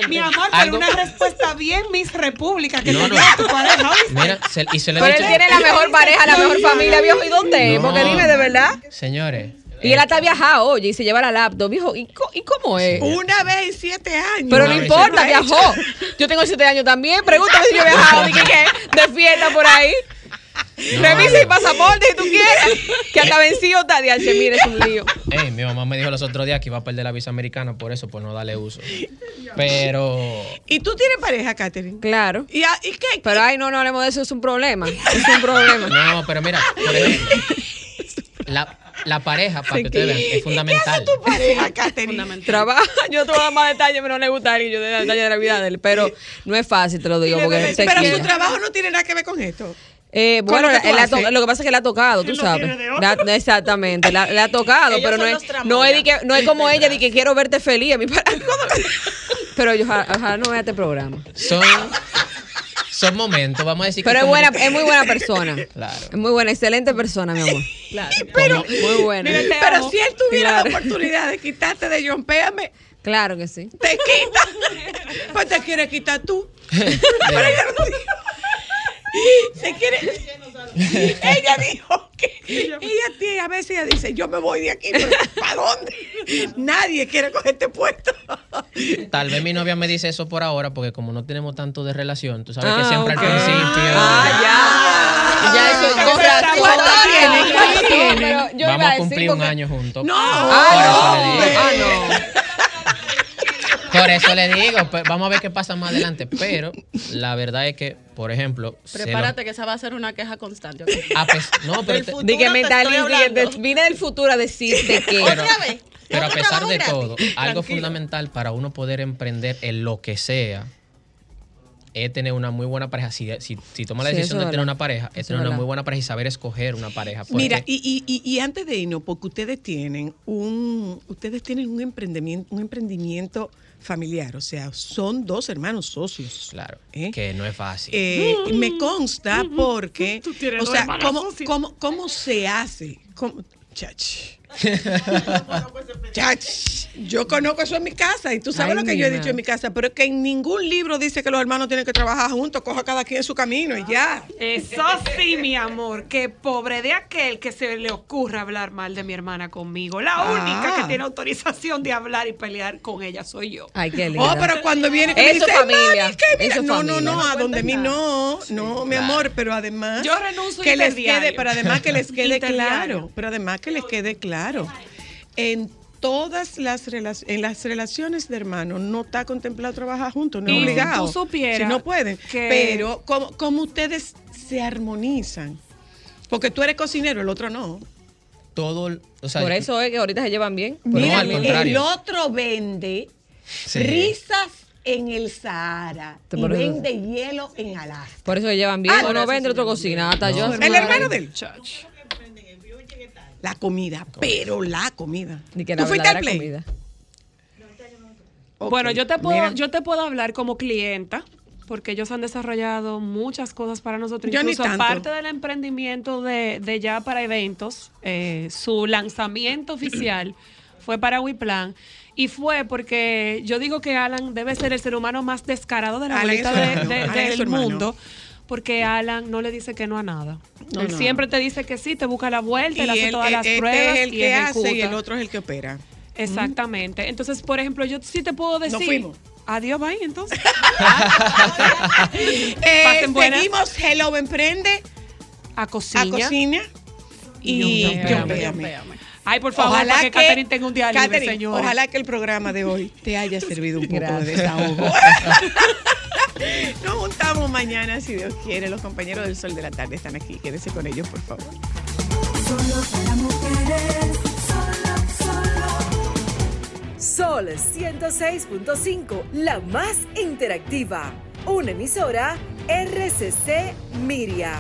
Mi amor, pero una respuesta bien Miss República que No, te no. a tu pareja. Mira, se- y se lo he Pero dicho. él tiene la mejor pareja, la mejor familia, viejo. ¿Y dónde? No. Porque dime de verdad. Señores. Y él hasta viajado, oye, y se lleva la laptop, viejo. ¿Y, cómo es? Una vez en siete años. Pero no importa, viajó. Yo tengo siete años también. Pregúntame si yo he viajado. Dije que de fiesta por ahí. Revisa el pasaporte si tú quieres. Que hasta vencido está. DH, mire, es un lío. Ey, mi mamá me dijo los otros días que iba a perder la visa americana por eso, por no darle uso. Pero ¿Y tú tienes pareja, Catherine? Claro. ¿Y, a- y qué? Pero ay, no, no hablemos de eso, es un problema. Es un problema. no, pero mira, por ejemplo, la, la pareja, para que ustedes vean, es fundamental. tu pareja, Catherine? Trabaja, yo te voy a dar más detalles, pero no le gustaría yo de dar detalles de la vida de él. Pero no es fácil, te lo digo, porque Pero su trabajo no tiene nada que ver con esto. Eh, bueno, lo que lo pasa es que le ha tocado, tú no sabes. exactamente, le ha, tocado, Ellos pero no es, no, es de que, no es como ella de que quiero verte feliz. A mí para- pero yo ojalá, no vea este programa. Son, son momentos, vamos a decir que Pero es buena, es muy buena persona. Claro. Es muy buena, excelente persona, mi amor. Claro. Pero, muy buena. Mira, Pero amo. si él tuviera Claro. la oportunidad de quitarte de John Péame, Claro que sí. te quita. Pues te quiere quitar tú. Se quiere. ella dijo que ella tiene, a veces ella dice, yo me voy de aquí, pero ¿para dónde? Nadie quiere coger este puesto. Tal vez mi novia me dice eso por ahora, porque como no tenemos tanto de relación, tú sabes Ah, que siempre ok. al principio. Ah, ya. Ya eso con razón. ¿cuánto tiene? ¿Cuánto No, tiene? pero yo vamos a cumplir un año juntos. No. Ah, no. le digo. Ah, no. Por eso le digo, pues, vamos a ver qué pasa más adelante. Pero la verdad es que, por ejemplo, lo- Prepárate que esa va a ser una queja constante. ¿ok? a pes- no, pero, te- estoy hablando. vine del futuro a decirte que. pero, a pesar de todo, algo Tranquilo. fundamental para uno poder emprender en lo que sea es tener una muy buena pareja. Si, si, si toma la Sí, decisión de tener una pareja, es tener una muy buena pareja y saber escoger una pareja. porque- Mira, y, y, y, y antes de irnos, porque ustedes tienen un, ustedes tienen un emprendimiento, un emprendimiento familiar, o sea, son dos hermanos socios. Claro, ¿Eh? que no es fácil. Eh, Me consta porque, Tú tienes o dos sea, ¿cómo, cómo, cómo se hace? ¿Cómo? Chach. Yo conozco eso en mi casa y tú sabes Ay, lo que yo he dicho en mi casa, pero es que en ningún libro dice que los hermanos tienen que trabajar juntos, coja cada quien su camino y ya. Eso sí, mi amor, que pobre de aquel que se le ocurra hablar mal de mi hermana conmigo. La Ah. única que tiene autorización de hablar y pelear con ella soy yo. Ay, qué linda. Oh, pero cuando viene que me Eso dice, familia, "Mami, que mira", eso no, no, no, a donde mí no, Sí, no, mi claro. amor, pero además Yo renuncio que les quede, pero además que les quede claro, pero además que les quede claro. En todas las relac- en las relaciones de hermanos no está contemplado trabajar juntos, no es obligado. tú supieras si no pueden, que- pero como, como ustedes se armonizan. Porque tú eres cocinero, el otro no. Todo, o sea, Por eso es que ahorita se llevan bien. No, Mira, contrario. el otro vende Sí. risas en el Sahara y eso- vende hielo en Alaska. Por eso se llevan bien. Ah, Uno por vende, el otro cocina. Hasta yo. El hermano del La comida, pero la comida. Ni que ¿Tú la fuiste al play? comida. Bueno, yo te puedo, mira. yo te puedo hablar como clienta, porque ellos han desarrollado muchas cosas para nosotros. Yo ni Incluso tanto. parte del emprendimiento de, de ya para eventos, eh, su lanzamiento oficial fue para Wiplan. Y fue porque yo digo que Alan debe ser el ser humano más descarado de la Alan de- del hermano. mundo. Porque Alan no le dice que no a nada. No, él no. siempre te dice que sí, te busca la vuelta, él Y hace él- todas las este pruebas es el y que hace y ejecuta. el otro es el que opera. Exactamente. Entonces, por ejemplo, yo sí te puedo decir. Nos fuimos. Adiós, bye, entonces. Eh, seguimos Hello Emprende A cocina. a cocina y Péame. Péame. Ay, por favor, para que Catherine tenga un día libre, señores. Ojalá que el programa de hoy te haya servido un poco de desahogo. Nos juntamos mañana, si Dios quiere. Los compañeros del Sol de la Tarde están aquí. Quédese con ellos, por favor. Solo para mujeres, solo, solo. Sol 106.5, la más interactiva. Una emisora RCC Miria.